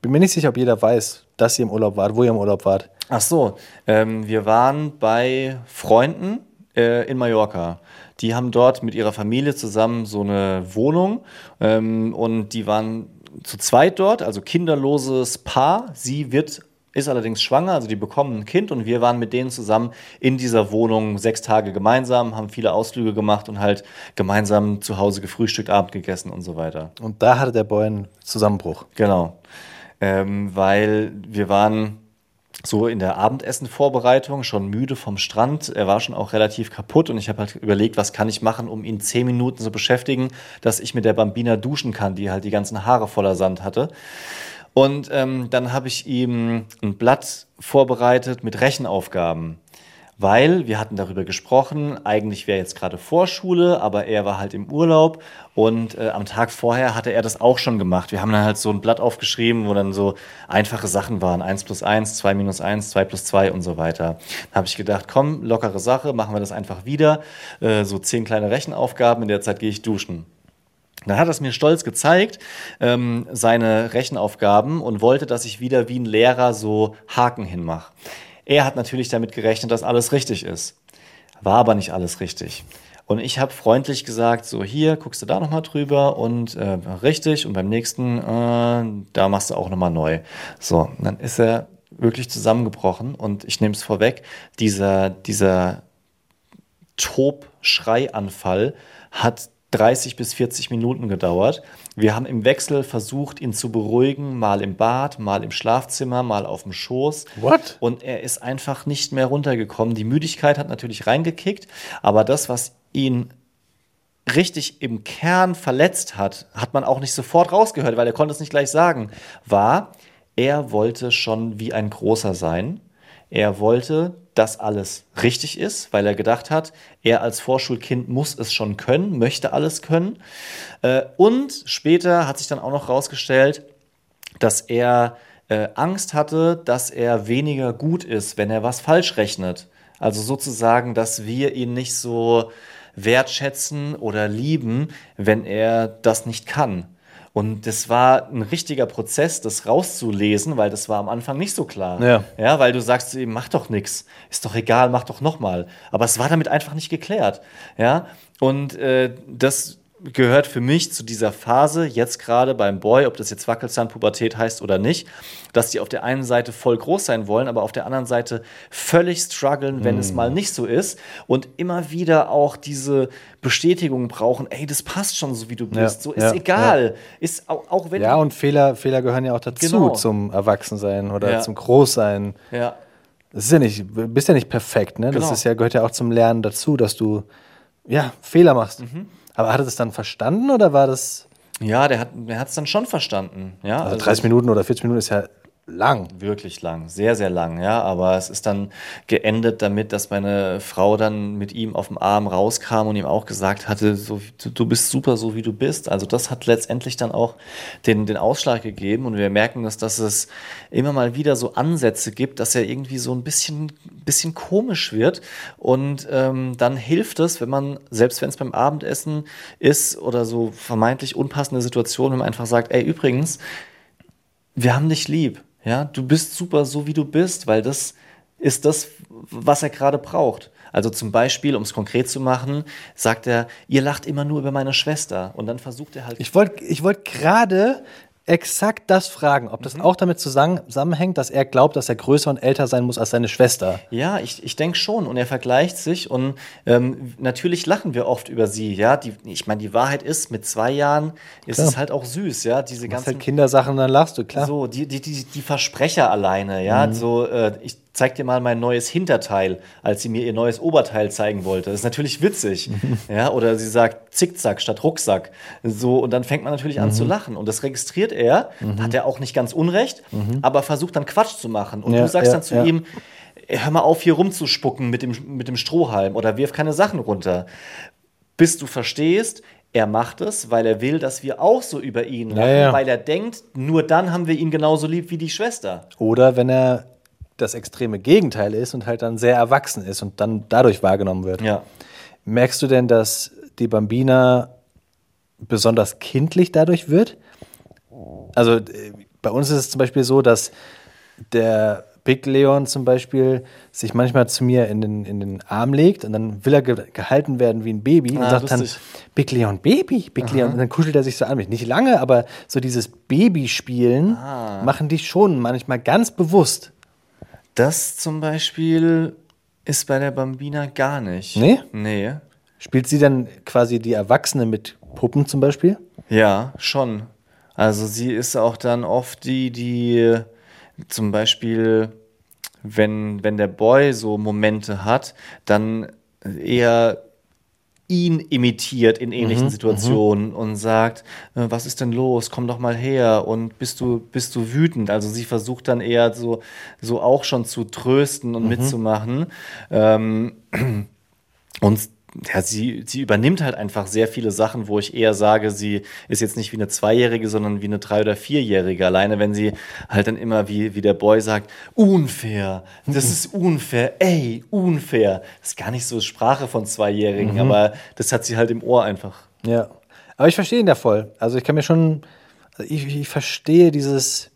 Bin mir nicht sicher, ob jeder weiß, dass ihr im Urlaub wart, wo ihr im Urlaub wart. Ach so, ähm, wir waren bei Freunden äh, in Mallorca. Die haben dort mit ihrer Familie zusammen so eine Wohnung ähm, und die waren zu zweit dort, also kinderloses Paar. Sie wird ist allerdings schwanger, also die bekommen ein Kind und wir waren mit denen zusammen in dieser Wohnung sechs Tage gemeinsam, haben viele Ausflüge gemacht und halt gemeinsam zu Hause gefrühstückt, Abend gegessen und so weiter. Und da hatte der Boy einen Zusammenbruch. Genau. Ähm, weil wir waren so in der Abendessenvorbereitung schon müde vom Strand. Er war schon auch relativ kaputt und ich habe halt überlegt, was kann ich machen, um ihn zehn Minuten zu beschäftigen, dass ich mit der Bambina duschen kann, die halt die ganzen Haare voller Sand hatte. Und ähm, dann habe ich ihm ein Blatt vorbereitet mit Rechenaufgaben. Weil wir hatten darüber gesprochen, eigentlich wäre jetzt gerade Vorschule, aber er war halt im Urlaub und äh, am Tag vorher hatte er das auch schon gemacht. Wir haben dann halt so ein Blatt aufgeschrieben, wo dann so einfache Sachen waren. 1 plus 1, 2 minus 1, 2 plus 2 und so weiter. Dann habe ich gedacht, komm, lockere Sache, machen wir das einfach wieder. Äh, so zehn kleine Rechenaufgaben, in der Zeit gehe ich duschen. Dann hat er es mir stolz gezeigt, ähm, seine Rechenaufgaben und wollte, dass ich wieder wie ein Lehrer so Haken hinmache. Er hat natürlich damit gerechnet, dass alles richtig ist. War aber nicht alles richtig. Und ich habe freundlich gesagt, so hier, guckst du da nochmal drüber und äh, richtig und beim nächsten, äh, da machst du auch nochmal neu. So, dann ist er wirklich zusammengebrochen und ich nehme es vorweg, dieser, dieser Tob-Schreianfall hat 30 bis 40 Minuten gedauert. Wir haben im Wechsel versucht, ihn zu beruhigen, mal im Bad, mal im Schlafzimmer, mal auf dem Schoß. What? Und er ist einfach nicht mehr runtergekommen. Die Müdigkeit hat natürlich reingekickt, aber das, was ihn richtig im Kern verletzt hat, hat man auch nicht sofort rausgehört, weil er konnte es nicht gleich sagen, war, er wollte schon wie ein Großer sein. Er wollte, dass alles richtig ist, weil er gedacht hat, er als Vorschulkind muss es schon können, möchte alles können. Äh, Und später hat sich dann auch noch rausgestellt, dass er äh, Angst hatte, dass er weniger gut ist, wenn er was falsch rechnet. Also sozusagen, dass wir ihn nicht so wertschätzen oder lieben, wenn er das nicht kann. Und das war ein richtiger Prozess, das rauszulesen, weil das war am Anfang nicht so klar. Ja. Ja, weil du sagst ihm, mach doch nix, ist doch egal, mach doch nochmal. Aber es war damit einfach nicht geklärt. Ja, und äh, das gehört für mich zu dieser Phase, jetzt gerade beim Boy, ob das jetzt Wackelzahnpubertät heißt oder nicht, dass die auf der einen Seite voll groß sein wollen, aber auf der anderen Seite völlig strugglen, wenn es mal nicht so ist und immer wieder auch diese Bestätigung brauchen, ey, das passt schon so, wie du bist, Ja, so ist ja, egal, ist auch, auch wenn Ja, und Fehler, Fehler gehören ja auch dazu Genau. zum Erwachsensein oder Ja. zum Großsein. ja, Das ist ja nicht, du bist ja nicht perfekt, ne? Das Genau. ist ja, gehört ja auch zum Lernen dazu, dass du ja, Fehler machst. Mhm. Aber hat er das dann verstanden oder war das. ja, der hat der es dann schon verstanden, ja, Also 30 Minuten oder 40 Minuten ist ja lang. Wirklich lang, sehr, sehr lang, ja. Aber es ist dann geendet damit, dass meine Frau dann mit ihm auf dem Arm rauskam und ihm auch gesagt hatte, so, du, bist super, so wie du bist. Also das hat letztendlich dann auch den, den Ausschlag gegeben und wir merken, dass, dass es immer mal wieder so Ansätze gibt, dass er irgendwie so ein bisschen, bisschen komisch wird. Und ähm, dann hilft es, wenn man, selbst wenn es beim Abendessen ist oder so vermeintlich unpassende Situation, wenn man einfach sagt, ey, übrigens, wir haben dich lieb. Ja, du bist super so wie du bist, weil das ist das, was er gerade braucht. Also zum Beispiel, um es konkret zu machen, sagt er, ihr lacht immer nur über meine Schwester. Und dann versucht er halt. Ich wollte ich wollt gerade exakt das fragen, ob das auch damit zusammen- zusammenhängt, dass er glaubt, dass er größer und älter sein muss als seine Schwester. Ja, ich, ich denke schon. Und er vergleicht sich und ähm, natürlich lachen wir oft über sie. Ja, die, ich meine, die Wahrheit ist, mit zwei Jahren ist Klar. es halt auch süß. Ja, diese Das ganzen halt Kindersachen, dann lachst du, klar. So, die, die, die, die Versprecher alleine, ja, so, äh, ich zeig dir mal mein neues Hinterteil, als sie mir ihr neues Oberteil zeigen wollte. Das ist natürlich witzig, ja, oder sie sagt Zickzack statt Rucksack, so, und dann fängt man natürlich an zu lachen und das registriert er, hat er auch nicht ganz unrecht, aber versucht dann Quatsch zu machen und Ja, du sagst ja, dann zu ja. ihm, hör mal auf, hier rumzuspucken mit dem, mit dem Strohhalm oder wirf keine Sachen runter. Bis du verstehst, er macht es, weil er will, dass wir auch so über ihn lachen, weil er denkt, nur dann haben wir ihn genauso lieb wie die Schwester. Oder wenn er das extreme Gegenteil ist und halt dann sehr erwachsen ist und dann dadurch wahrgenommen wird. Ja. Merkst du denn, dass die Bambina besonders kindlich dadurch wird? Also äh, bei uns ist es zum Beispiel so, dass der Big Leon zum Beispiel sich manchmal zu mir in den, in den Arm legt und dann will er ge gehalten werden wie ein Baby und Ah, sagt lustig. dann Big Leon Baby, Big Leon und dann kuschelt er sich so an mich. Nicht lange, aber so dieses Babyspielen Ah. machen die schon manchmal ganz bewusst. Das zum Beispiel ist bei der Bambina gar nicht. Nee? Nee. Spielt sie dann quasi die Erwachsene mit Puppen zum Beispiel? Ja, schon. Also sie ist auch dann oft die, die zum Beispiel, wenn, wenn der Boy so Momente hat, dann eher ihn imitiert in ähnlichen Situationen und sagt, äh, was ist denn los? Komm doch mal her und bist du bist du wütend? Also sie versucht dann eher so so auch schon zu trösten und mitzumachen. Ähm, und ja, sie, sie übernimmt halt einfach sehr viele Sachen, wo ich eher sage, sie ist jetzt nicht wie eine Zweijährige, sondern wie eine Drei- oder Vierjährige. Alleine wenn sie halt dann immer, wie, wie der Boy sagt, unfair, das ist unfair, ey, unfair. Das ist gar nicht so Sprache von Zweijährigen, aber das hat sie halt im Ohr einfach. Ja. Aber ich verstehe ihn da voll. Also ich kann mir schon, ich, ich verstehe dieses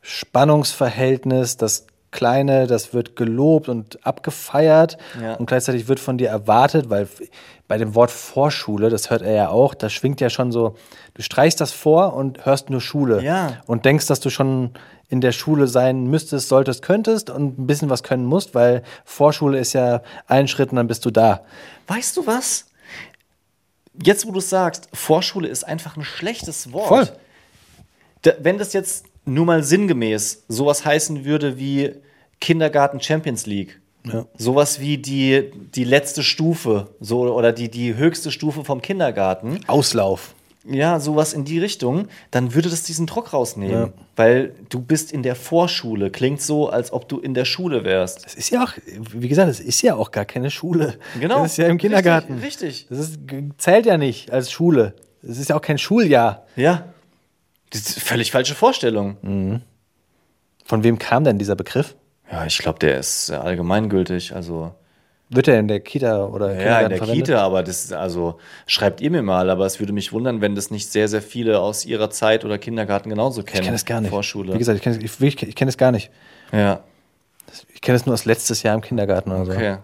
Spannungsverhältnis, das Kleine, das wird gelobt und abgefeiert Ja. und gleichzeitig wird von dir erwartet, weil bei dem Wort Vorschule, das hört er ja auch, da schwingt ja schon so, du streichst das vor und hörst nur Schule Ja. und denkst, dass du schon in der Schule sein müsstest, solltest, könntest und ein bisschen was können musst, weil Vorschule ist ja ein Schritt und dann bist du da. Weißt du was? Jetzt, wo du es sagst, Vorschule ist einfach ein schlechtes Wort. Voll. Da, wenn das jetzt nur mal sinngemäß sowas heißen würde wie Kindergarten Champions League, Ja. sowas wie die, die letzte Stufe so, oder die, die höchste Stufe vom Kindergarten, Auslauf. ja, sowas in die Richtung, dann würde das diesen Druck rausnehmen. Ja. Weil du bist in der Vorschule. Klingt so, als ob du in der Schule wärst. Es ist ja auch, wie gesagt, es ist ja auch gar keine Schule. Genau. Das ist ja im Kindergarten. Richtig, richtig. Das ist, zählt ja nicht als Schule. Es ist ja auch kein Schuljahr. Ja. Das ist völlig falsche Vorstellung. Von wem kam denn dieser Begriff? Ja, ich glaube, der ist allgemeingültig. Also Wird er in der Kita oder ja, in der verwendet? Kita, aber das also schreibt ihr mir mal, aber es würde mich wundern, wenn das nicht sehr, sehr viele aus ihrer Zeit oder Kindergarten genauso kennen. Ich kenne es gar nicht. Vorschule. Wie gesagt, ich kenne es ich, ich, ich kenn es gar nicht. ja, Ich kenne es nur aus letztes Jahr im Kindergarten oder so. okay.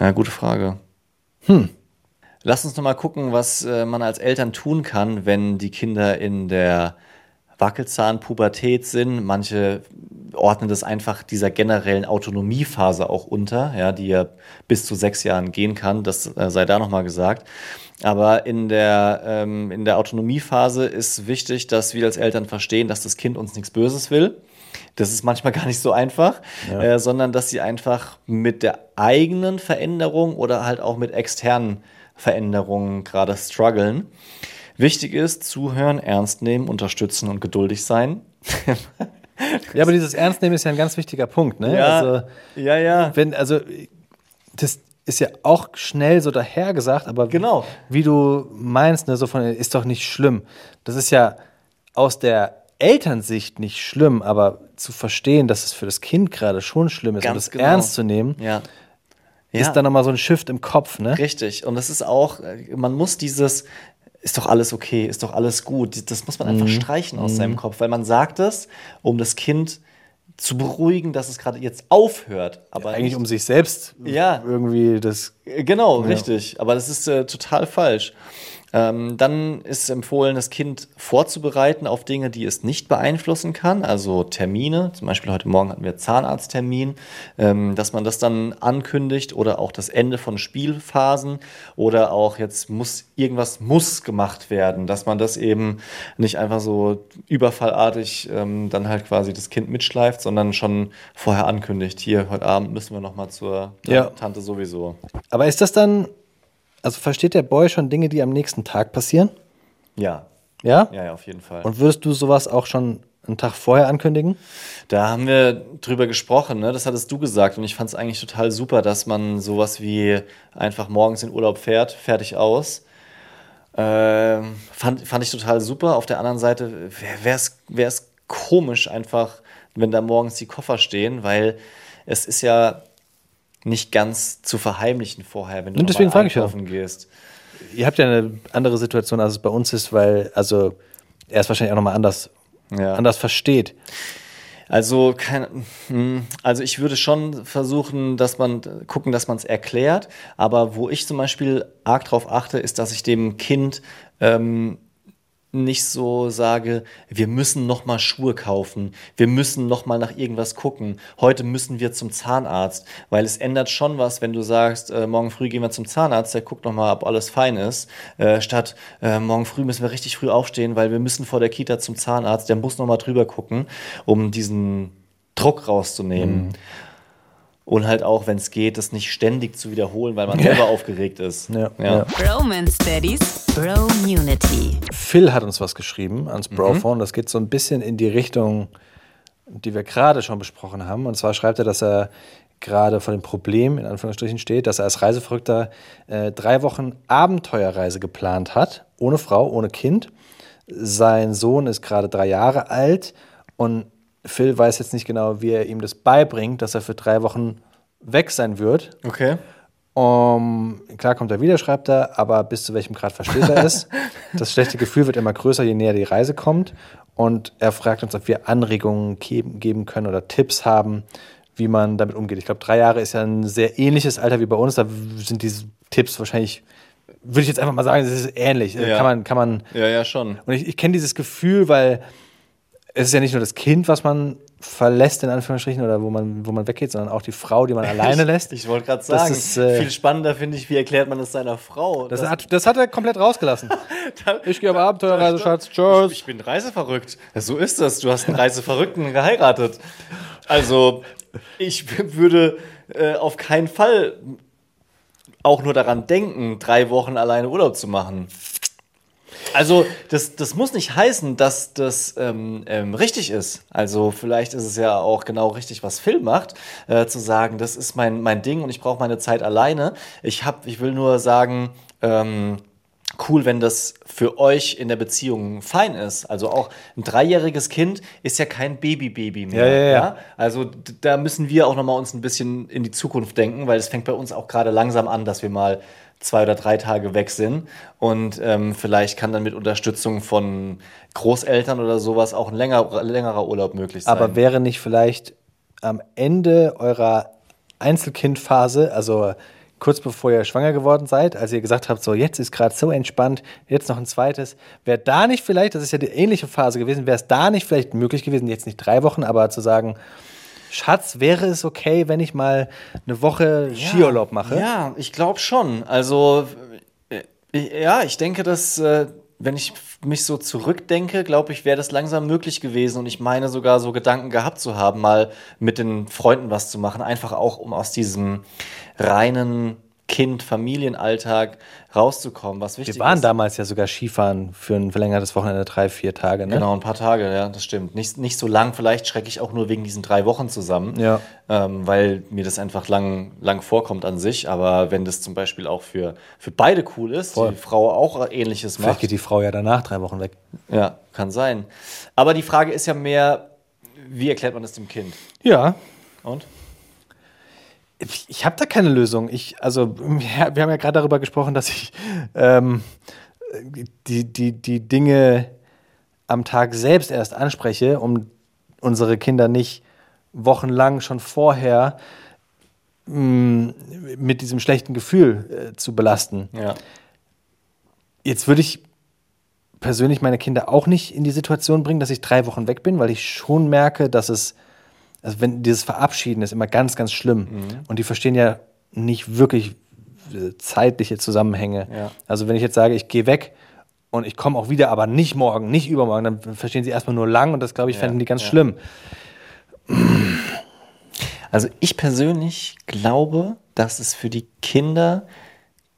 Ja, gute Frage. Hm. Lass uns noch mal gucken, was äh, man als Eltern tun kann, wenn die Kinder in der Wackelzahnpubertät sind. Manche ordnen das einfach dieser generellen Autonomiephase auch unter, ja, die ja bis zu sechs Jahren gehen kann. Das äh, sei da nochmal gesagt. Aber in der, ähm, in der Autonomiephase ist wichtig, dass wir als Eltern verstehen, dass das Kind uns nichts Böses will. Das ist manchmal gar nicht so einfach, äh, sondern dass sie einfach mit der eigenen Veränderung oder halt auch mit externen Veränderungen gerade strugglen. Wichtig ist, zuhören, ernst nehmen, unterstützen und geduldig sein. Ja, aber dieses Ernstnehmen ist ja ein ganz wichtiger Punkt. Ne? Also, ja, ja. wenn, also, das ist ja auch schnell so dahergesagt, aber Genau. wie du meinst, ne, so von, ist doch nicht schlimm. Das ist ja aus der Elternsicht nicht schlimm, aber zu verstehen, dass es für das Kind gerade schon schlimm ist und Ganz es genau. ernst zu nehmen, Ja. Ist dann nochmal so ein Shift im Kopf. Ne? Richtig. Und das ist auch, äh, man muss dieses, ist doch alles okay, ist doch alles gut, das muss man Mhm. einfach streichen aus seinem Kopf, weil man sagt es, um das Kind zu beruhigen, dass es gerade jetzt aufhört. Aber Eigentlich nicht- um sich selbst Ja. irgendwie das. Genau, richtig. Aber das ist äh, total falsch. Ähm, dann ist empfohlen, das Kind vorzubereiten auf Dinge, die es nicht beeinflussen kann, also Termine. Zum Beispiel heute Morgen hatten wir Zahnarzttermin, ähm, dass man das dann ankündigt oder auch das Ende von Spielphasen oder auch jetzt muss irgendwas muss gemacht werden, dass man das eben nicht einfach so überfallartig ähm, dann halt quasi das Kind mitschleift, sondern schon vorher ankündigt. Hier heute Abend müssen wir noch mal zur Ja. Tante sowieso. Aber ist das dann, also versteht der Boy schon Dinge, die am nächsten Tag passieren? Ja, Ja? ja, ja, auf jeden Fall. Und würdest du sowas auch schon einen Tag vorher ankündigen? Da haben wir drüber gesprochen, ne? das hattest du gesagt und ich fand es eigentlich total super, dass man sowas wie einfach morgens in Urlaub fährt, fertig aus. Ähm, fand, fand ich total super. Auf der anderen Seite wäre es komisch einfach, wenn da morgens die Koffer stehen, weil es ist ja nicht ganz zu verheimlichen vorher, wenn du Und deswegen frage ich ja. gehst. Ihr habt ja eine andere Situation, als es bei uns ist, weil, also, er ist wahrscheinlich auch nochmal anders, Ja. anders versteht. Also, kein, hm, also ich würde schon versuchen, dass man gucken, dass man es erklärt. Aber wo ich zum Beispiel arg drauf achte, ist, dass ich dem Kind ähm, nicht so sage, wir müssen noch mal Schuhe kaufen, wir müssen noch mal nach irgendwas gucken. Heute müssen wir zum Zahnarzt, weil es ändert schon was, wenn du sagst, äh, morgen früh gehen wir zum Zahnarzt, der guckt noch mal, ob alles fein ist, äh, statt äh, morgen früh müssen wir richtig früh aufstehen, weil wir müssen vor der Kita zum Zahnarzt, der muss noch mal drüber gucken, um diesen Druck rauszunehmen. Und halt auch, wenn es geht, das nicht ständig zu wiederholen, weil man selber aufgeregt ist. Ja, ja. Daddies, Bromunity. Phil hat uns was geschrieben ans Brophone. Das geht so ein bisschen in die Richtung, die wir gerade schon besprochen haben. Und zwar schreibt er, dass er gerade vor dem Problem, in Anführungsstrichen, steht, dass er als Reiseverrückter äh, drei Wochen Abenteuerreise geplant hat, ohne Frau, ohne Kind. Sein Sohn ist gerade drei Jahre alt und Phil weiß jetzt nicht genau, wie er ihm das beibringt, dass er für drei Wochen weg sein wird. Okay. Um, klar kommt er wieder, schreibt er, aber bis zu welchem Grad versteht er es. Das schlechte Gefühl wird immer größer, je näher die Reise kommt. Und er fragt uns, ob wir Anregungen geben, geben können oder Tipps haben, wie man damit umgeht. Ich glaube, drei Jahre ist ja ein sehr ähnliches Alter wie bei uns. Da sind diese Tipps wahrscheinlich, würde ich jetzt einfach mal sagen, das ist ähnlich. Ja. Kann man, kann man. Ja, ja, schon. Und ich, ich kenne dieses Gefühl, weil es ist ja nicht nur das Kind, was man verlässt, in Anführungsstrichen, oder wo man, wo man weggeht, sondern auch die Frau, die man alleine lässt. Ich wollte gerade Das sagen, ist, äh, viel spannender finde ich, wie erklärt man es seiner Frau? Das hat, das hat er komplett rausgelassen. ich gehe auf Abenteuerreise, Schatz. ich, Tschüss. ich bin reiseverrückt. So ist das. Du hast einen Reiseverrückten geheiratet. Also, ich würde äh, auf keinen Fall auch nur daran denken, drei Wochen alleine Urlaub zu machen. Also, das, das muss nicht heißen, dass das ähm, ähm, richtig ist. Also, vielleicht ist es ja auch genau richtig, was Phil macht, äh, zu sagen, das ist mein, mein Ding und ich brauche meine Zeit alleine. Ich, hab, ich will nur sagen, ähm, cool, wenn das für euch in der Beziehung fein ist. Also auch ein dreijähriges Kind ist ja kein Baby-Baby mehr. Ja, ja, ja. Also da müssen wir auch noch mal uns ein bisschen in die Zukunft denken, weil es fängt bei uns auch gerade langsam an, dass wir mal zwei oder drei Tage weg sind und ähm, vielleicht kann dann mit Unterstützung von Großeltern oder sowas auch ein länger, längerer Urlaub möglich sein. Aber wäre nicht vielleicht am Ende eurer Einzelkindphase, also kurz bevor ihr schwanger geworden seid, als ihr gesagt habt, so jetzt ist gerade so entspannt, jetzt noch ein zweites, wäre da nicht vielleicht, das ist ja die ähnliche Phase gewesen, wäre es da nicht vielleicht möglich gewesen, jetzt nicht drei Wochen, aber zu sagen, Schatz, wäre es okay, wenn ich mal eine Woche Skiurlaub mache? Ja, ich glaube schon. Also, äh, ja, ich denke, dass, äh, wenn ich mich so zurückdenke, glaube ich, wäre das langsam möglich gewesen. Und ich meine sogar so Gedanken gehabt zu haben, mal mit den Freunden was zu machen. Einfach auch, um aus diesem reinen Kind-Familienalltag rauszukommen, was wichtig Wir waren ist. damals ja sogar Skifahren für ein verlängertes Wochenende, drei, vier Tage. Ne? Genau, ein paar Tage, ja, das stimmt. Nicht, nicht so lang, vielleicht schrecke ich auch nur wegen diesen drei Wochen zusammen, Ja. ähm, weil mir das einfach lang, lang vorkommt an sich. Aber wenn das zum Beispiel auch für, für beide cool ist, Voll. die Frau auch ähnliches Vielleicht macht, geht die Frau ja danach drei Wochen weg. ja, kann sein. Aber die Frage ist ja mehr, wie erklärt man das dem Kind? Ja, Und? Ich, ich habe da keine Lösung. Ich, also, wir, haben ja gerade darüber gesprochen, dass ich ähm, die, die, die Dinge am Tag selbst erst anspreche, um unsere Kinder nicht wochenlang schon vorher mh, mit diesem schlechten Gefühl äh, zu belasten. Ja. Jetzt würde ich persönlich meine Kinder auch nicht in die Situation bringen, dass ich drei Wochen weg bin, weil ich schon merke, dass es, also wenn dieses Verabschieden ist immer ganz, ganz schlimm. Mhm. Und die verstehen ja nicht wirklich äh, zeitliche Zusammenhänge. Ja. Also wenn ich jetzt sage, ich gehe weg und ich komme auch wieder, aber nicht morgen, nicht übermorgen, dann verstehen sie erstmal nur lang und das, glaube ich, Ja, fänden die ganz ja. schlimm. Also ich persönlich glaube, dass es für die Kinder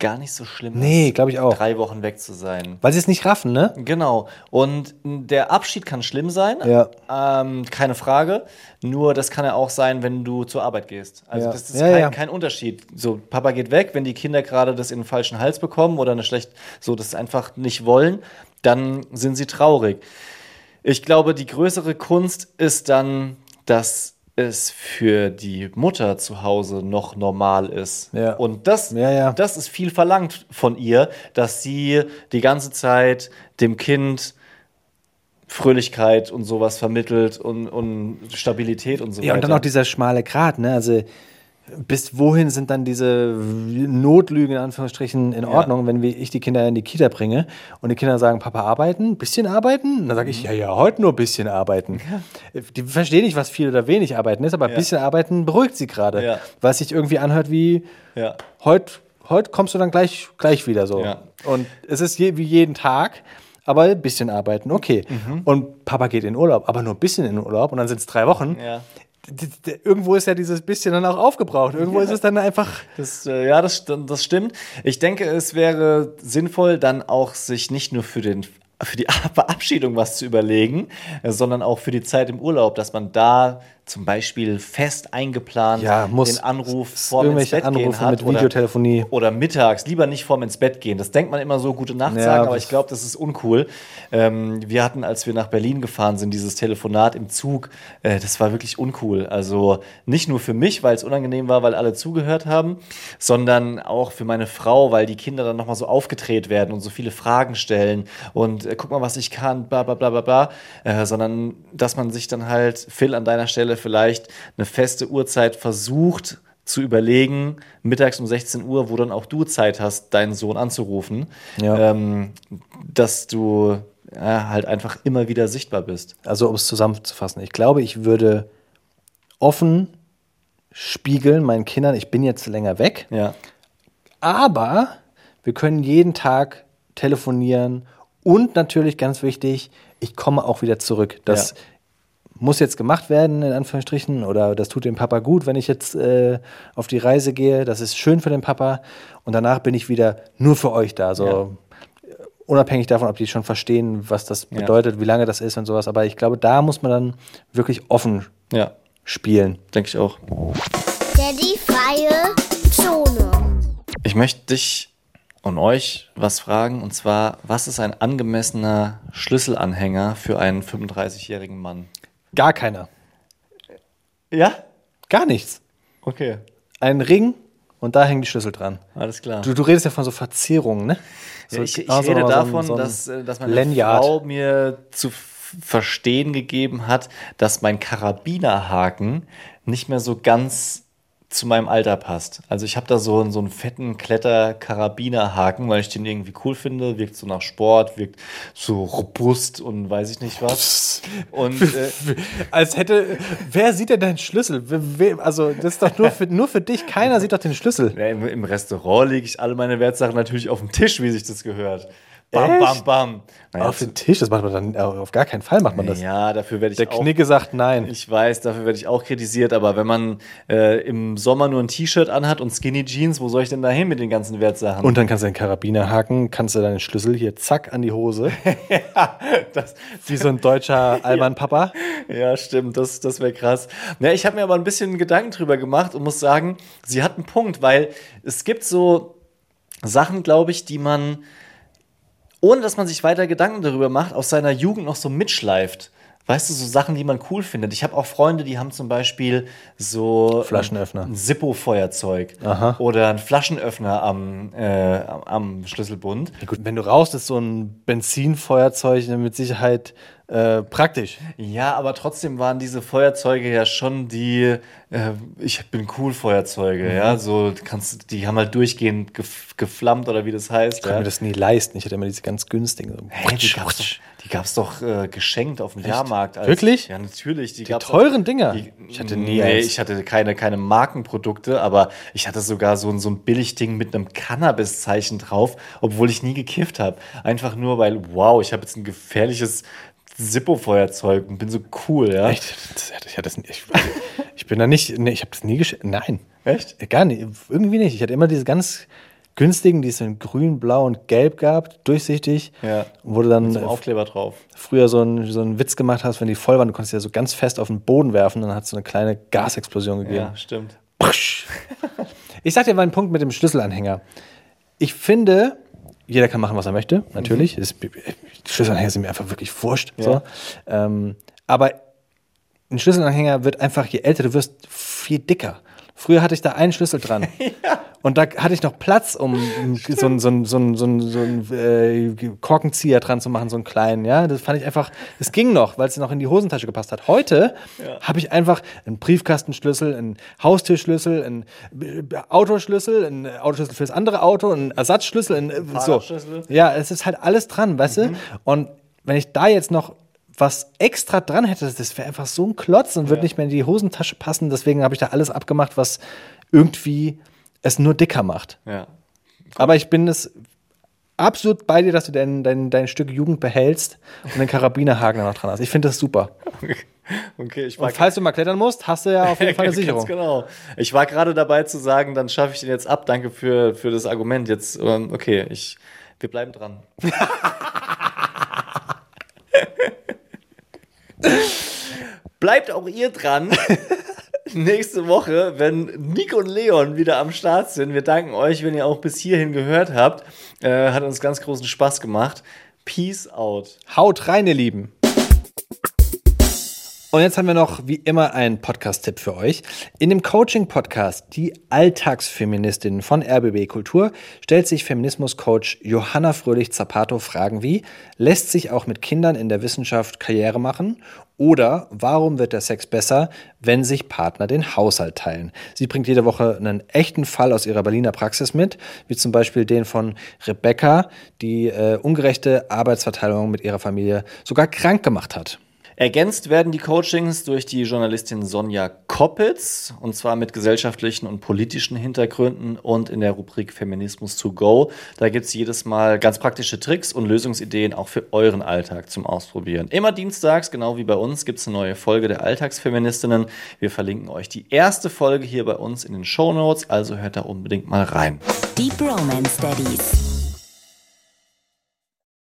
gar nicht so schlimm Nee, ist, glaub ich auch. drei Wochen weg zu sein. Weil sie es nicht raffen, ne? Genau. Und der Abschied kann schlimm sein, Ja. ähm, keine Frage. Nur das kann ja auch sein, wenn du zur Arbeit gehst. Also Ja. das ist Ja, kein, ja. kein Unterschied. So, Papa geht weg, wenn die Kinder gerade das in den falschen Hals bekommen oder eine schlecht, so das einfach nicht wollen, dann sind sie traurig. Ich glaube, die größere Kunst ist dann, dass es für die Mutter zu Hause noch normal ist. Ja. Und das, Ja, ja. das ist viel verlangt von ihr, dass sie die ganze Zeit dem Kind Fröhlichkeit und sowas vermittelt und, und Stabilität und so Ja, weiter. und dann auch dieser schmale Grat, ne? Also bis wohin sind dann diese Notlügen in Anführungsstrichen in Ordnung, wenn wir, ich die Kinder in die Kita bringe und die Kinder sagen, Papa arbeiten, bisschen arbeiten? Und dann sage ich, ja, ja, heute nur bisschen arbeiten. Die verstehen nicht, was viel oder wenig arbeiten ist, aber Ja. bisschen arbeiten beruhigt sie gerade, Ja. weil es sich irgendwie anhört wie, ja. heute heute kommst du dann gleich, gleich wieder so. Ja. Und es ist je, wie jeden Tag, aber ein bisschen arbeiten, okay. Mhm. Und Papa geht in Urlaub, aber nur ein bisschen in Urlaub und dann sind es drei Wochen. Ja. Irgendwo ist ja dieses bisschen dann auch aufgebraucht. Irgendwo ist es dann einfach. Das, äh, ja, das, das stimmt. Ich denke, es wäre sinnvoll, dann auch sich nicht nur für, den, für die Verabschiedung was zu überlegen, sondern auch für die Zeit im Urlaub, dass man da zum Beispiel fest eingeplant Ja, muss den Anruf vorm ins Bett gehen Anrufe hat mit oder- Videotelefonie. Oder mittags, lieber nicht vorm ins Bett gehen. Das denkt man immer so, gute Nacht Ja, sagen, aber ich glaube, das ist uncool. Ähm, wir hatten, als wir nach Berlin gefahren sind, dieses Telefonat im Zug, äh, das war wirklich uncool. Also nicht nur für mich, weil es unangenehm war, weil alle zugehört haben, sondern auch für meine Frau, weil die Kinder dann nochmal so aufgedreht werden und so viele Fragen stellen und äh, guck mal, was ich kann, bla bla bla bla bla. Äh, sondern dass man sich dann halt, Phil, an deiner Stelle vielleicht eine feste Uhrzeit versucht, zu überlegen, mittags um 16 Uhr, wo dann auch du Zeit hast, deinen Sohn anzurufen, Ja. ähm, dass du ja, halt einfach immer wieder sichtbar bist. Also, um es zusammenzufassen, ich glaube, ich würde offen spiegeln meinen Kindern, ich bin jetzt länger weg, Ja. aber wir können jeden Tag telefonieren und natürlich ganz wichtig, ich komme auch wieder zurück. Das Ja. Muss jetzt gemacht werden, in Anführungsstrichen, oder das tut dem Papa gut, wenn ich jetzt äh, auf die Reise gehe. Das ist schön für den Papa. Und danach bin ich wieder nur für euch da. So äh, unabhängig davon, ob die schon verstehen, was das Ja. bedeutet, wie lange das ist und sowas. Aber ich glaube, da muss man dann wirklich offen Ja, spielen. denke ich auch. Daddy freie Zone. Ich möchte dich und euch was fragen, und zwar, was ist ein angemessener Schlüsselanhänger für einen 35-jährigen Mann? Gar keiner. Ja? Gar nichts. Okay, Ein Ring und da hängen die Schlüssel dran. alles klar. Du, du redest ja von so Verzierungen, ne? Ja, So- ich ich so- rede so davon, so dass, äh, dass meine Lanyard. Frau mir zu verstehen gegeben hat, dass mein Karabinerhaken nicht mehr so ganz zu meinem Alter passt. Also ich habe da so, einen- so einen fetten Kletter-Karabinerhaken, weil ich den irgendwie cool finde, wirkt so nach Sport, wirkt so robust und weiß ich nicht was. Und äh, Als hätte. Wer sieht denn deinen Schlüssel? Wer, also, das ist doch nur für, nur für dich. Keiner sieht doch den Schlüssel. ja, im, im Restaurant lege ich alle meine Wertsachen natürlich auf den Tisch, wie sich das gehört. Bam, bam, bam. Naja, Auf den Tisch, das macht man dann. äh, Auf gar keinen Fall macht man das. ja, dafür werde ich Der auch Knicke sagt nein. Ich weiß, dafür werde ich auch kritisiert, aber wenn man äh, im Sommer nur ein T-Shirt anhat und Skinny Jeans, wo soll ich denn da hin mit den ganzen Wertsachen? Und dann kannst du den Karabiner haken, kannst du deinen Schlüssel hier zack an die Hose. das, Wie so ein deutscher Allmann-Papa. ja, stimmt, das, das wäre krass. Ja, ich habe mir aber ein bisschen Gedanken drüber gemacht und muss sagen, sie hat einen Punkt, weil es gibt so Sachen, glaube ich, die man, ohne dass man sich weiter Gedanken darüber macht, aus seiner Jugend noch so mitschleift. Weißt du, so Sachen, die man cool findet. Ich habe auch Freunde, die haben zum Beispiel so Flaschenöffner. ein Zippo-Feuerzeug Aha. oder ein Flaschenöffner am, äh, am- am Schlüsselbund. Ja, gut, wenn du raus ist so ein Benzinfeuerzeug mit Sicherheit äh, praktisch. Ja, aber trotzdem waren diese Feuerzeuge ja schon die, äh, ich bin cool Feuerzeuge, ja, so kannst, die haben halt durchgehend gef geflammt oder wie das heißt. Ich kann Ja. mir das nie leisten. Ich hatte immer diese ganz günstigen. So Hey, die gab's doch, die gab's doch äh, geschenkt auf dem Jahrmarkt. Als, Wirklich? Ja, natürlich. Die, Die teuren auch, Dinger. Die, Ich hatte nie Nee, ich hatte keine, keine Markenprodukte, aber ich hatte sogar so, ein- so ein Billigding mit einem Cannabis-Zeichen drauf, obwohl ich nie gekifft habe. Einfach nur, weil, wow, ich habe jetzt ein gefährliches Zippo-Feuerzeug und bin so cool, ja. Echt? Ich, hatte das, ich, ich bin da nicht, nee, ich habe das nie geschafft. Nein. Echt? Gar nicht. Irgendwie nicht. Ich hatte immer diese ganz günstigen, die es in grün, blau und gelb gab, durchsichtig. Ja. Wo du dann Mit so äh, Aufkleber drauf. früher so einen, so einen Witz gemacht hast, wenn die voll waren, du konntest ja so ganz fest auf den Boden werfen, dann hat es so eine kleine Gasexplosion gegeben. Ja, stimmt. Ich sag dir mal einen Punkt mit dem Schlüsselanhänger. Ich finde, jeder kann machen, was er möchte, natürlich. Mhm. Es- Schlüsselanhänger sind mir einfach wirklich wurscht. So. Ähm, aber ein Schlüsselanhänger wird einfach, je älter du wirst, viel dicker. Früher hatte ich da einen Schlüssel dran. Und da hatte ich noch Platz, um so einen so einen- so einen- so einen- so einen, äh, Korkenzieher dran zu machen, so einen kleinen. Ja, das fand ich einfach, es ging noch, weil es noch in die Hosentasche gepasst hat. Heute habe ich einfach einen Briefkastenschlüssel, einen Haustürschlüssel, einen äh, Autoschlüssel, einen Autoschlüssel fürs andere Auto, einen Ersatzschlüssel, einen, äh, so. Ja, es ist halt alles dran, weißt du? Und wenn ich da jetzt noch was extra dran hätte, das wäre einfach so ein Klotz und würde nicht mehr in die Hosentasche passen. Deswegen habe ich da alles abgemacht, was irgendwie es nur dicker macht. Ja. Aber ich bin es absolut bei dir, dass du dein, dein, dein Stück Jugend behältst und den Karabinerhaken noch dran hast. Ich finde das super. Okay, ich war Und falls du mal klettern musst, hast du ja auf jeden Fall eine Ganz Sicherung. genau. Ich war gerade dabei zu sagen, dann schaffe ich den jetzt ab. Danke für, für das Argument. Jetzt, ähm, okay, ich, wir bleiben dran. Bleibt auch ihr dran. Nächste Woche, wenn Nico und Leon wieder am Start sind. Wir danken euch, wenn ihr auch bis hierhin gehört habt. Äh, hat uns ganz großen Spaß gemacht. Peace out. Haut rein, ihr Lieben. Und jetzt haben wir noch wie immer einen Podcast-Tipp für euch. In dem Coaching-Podcast Die Alltagsfeministin von RBB Kultur stellt sich Feminismus-Coach Johanna Fröhlich-Zapato Fragen wie, lässt sich auch mit Kindern in der Wissenschaft Karriere machen? Oder warum wird der Sex besser, wenn sich Partner den Haushalt teilen? Sie bringt jede Woche einen echten Fall aus ihrer Berliner Praxis mit, wie zum Beispiel den von Rebecca, die äh, ungerechte Arbeitsverteilung mit ihrer Familie sogar krank gemacht hat. Ergänzt werden die Coachings durch die Journalistin Sonja Koppitz und zwar mit gesellschaftlichen und politischen Hintergründen und in der Rubrik Feminismus to go. Da gibt's jedes Mal ganz praktische Tricks und Lösungsideen auch für euren Alltag zum Ausprobieren. Immer dienstags, genau wie bei uns, gibt's eine neue Folge der Alltagsfeministinnen. Wir verlinken euch die erste Folge hier bei uns in den Show Notes, also hört da unbedingt mal rein. Deep Romance Daddies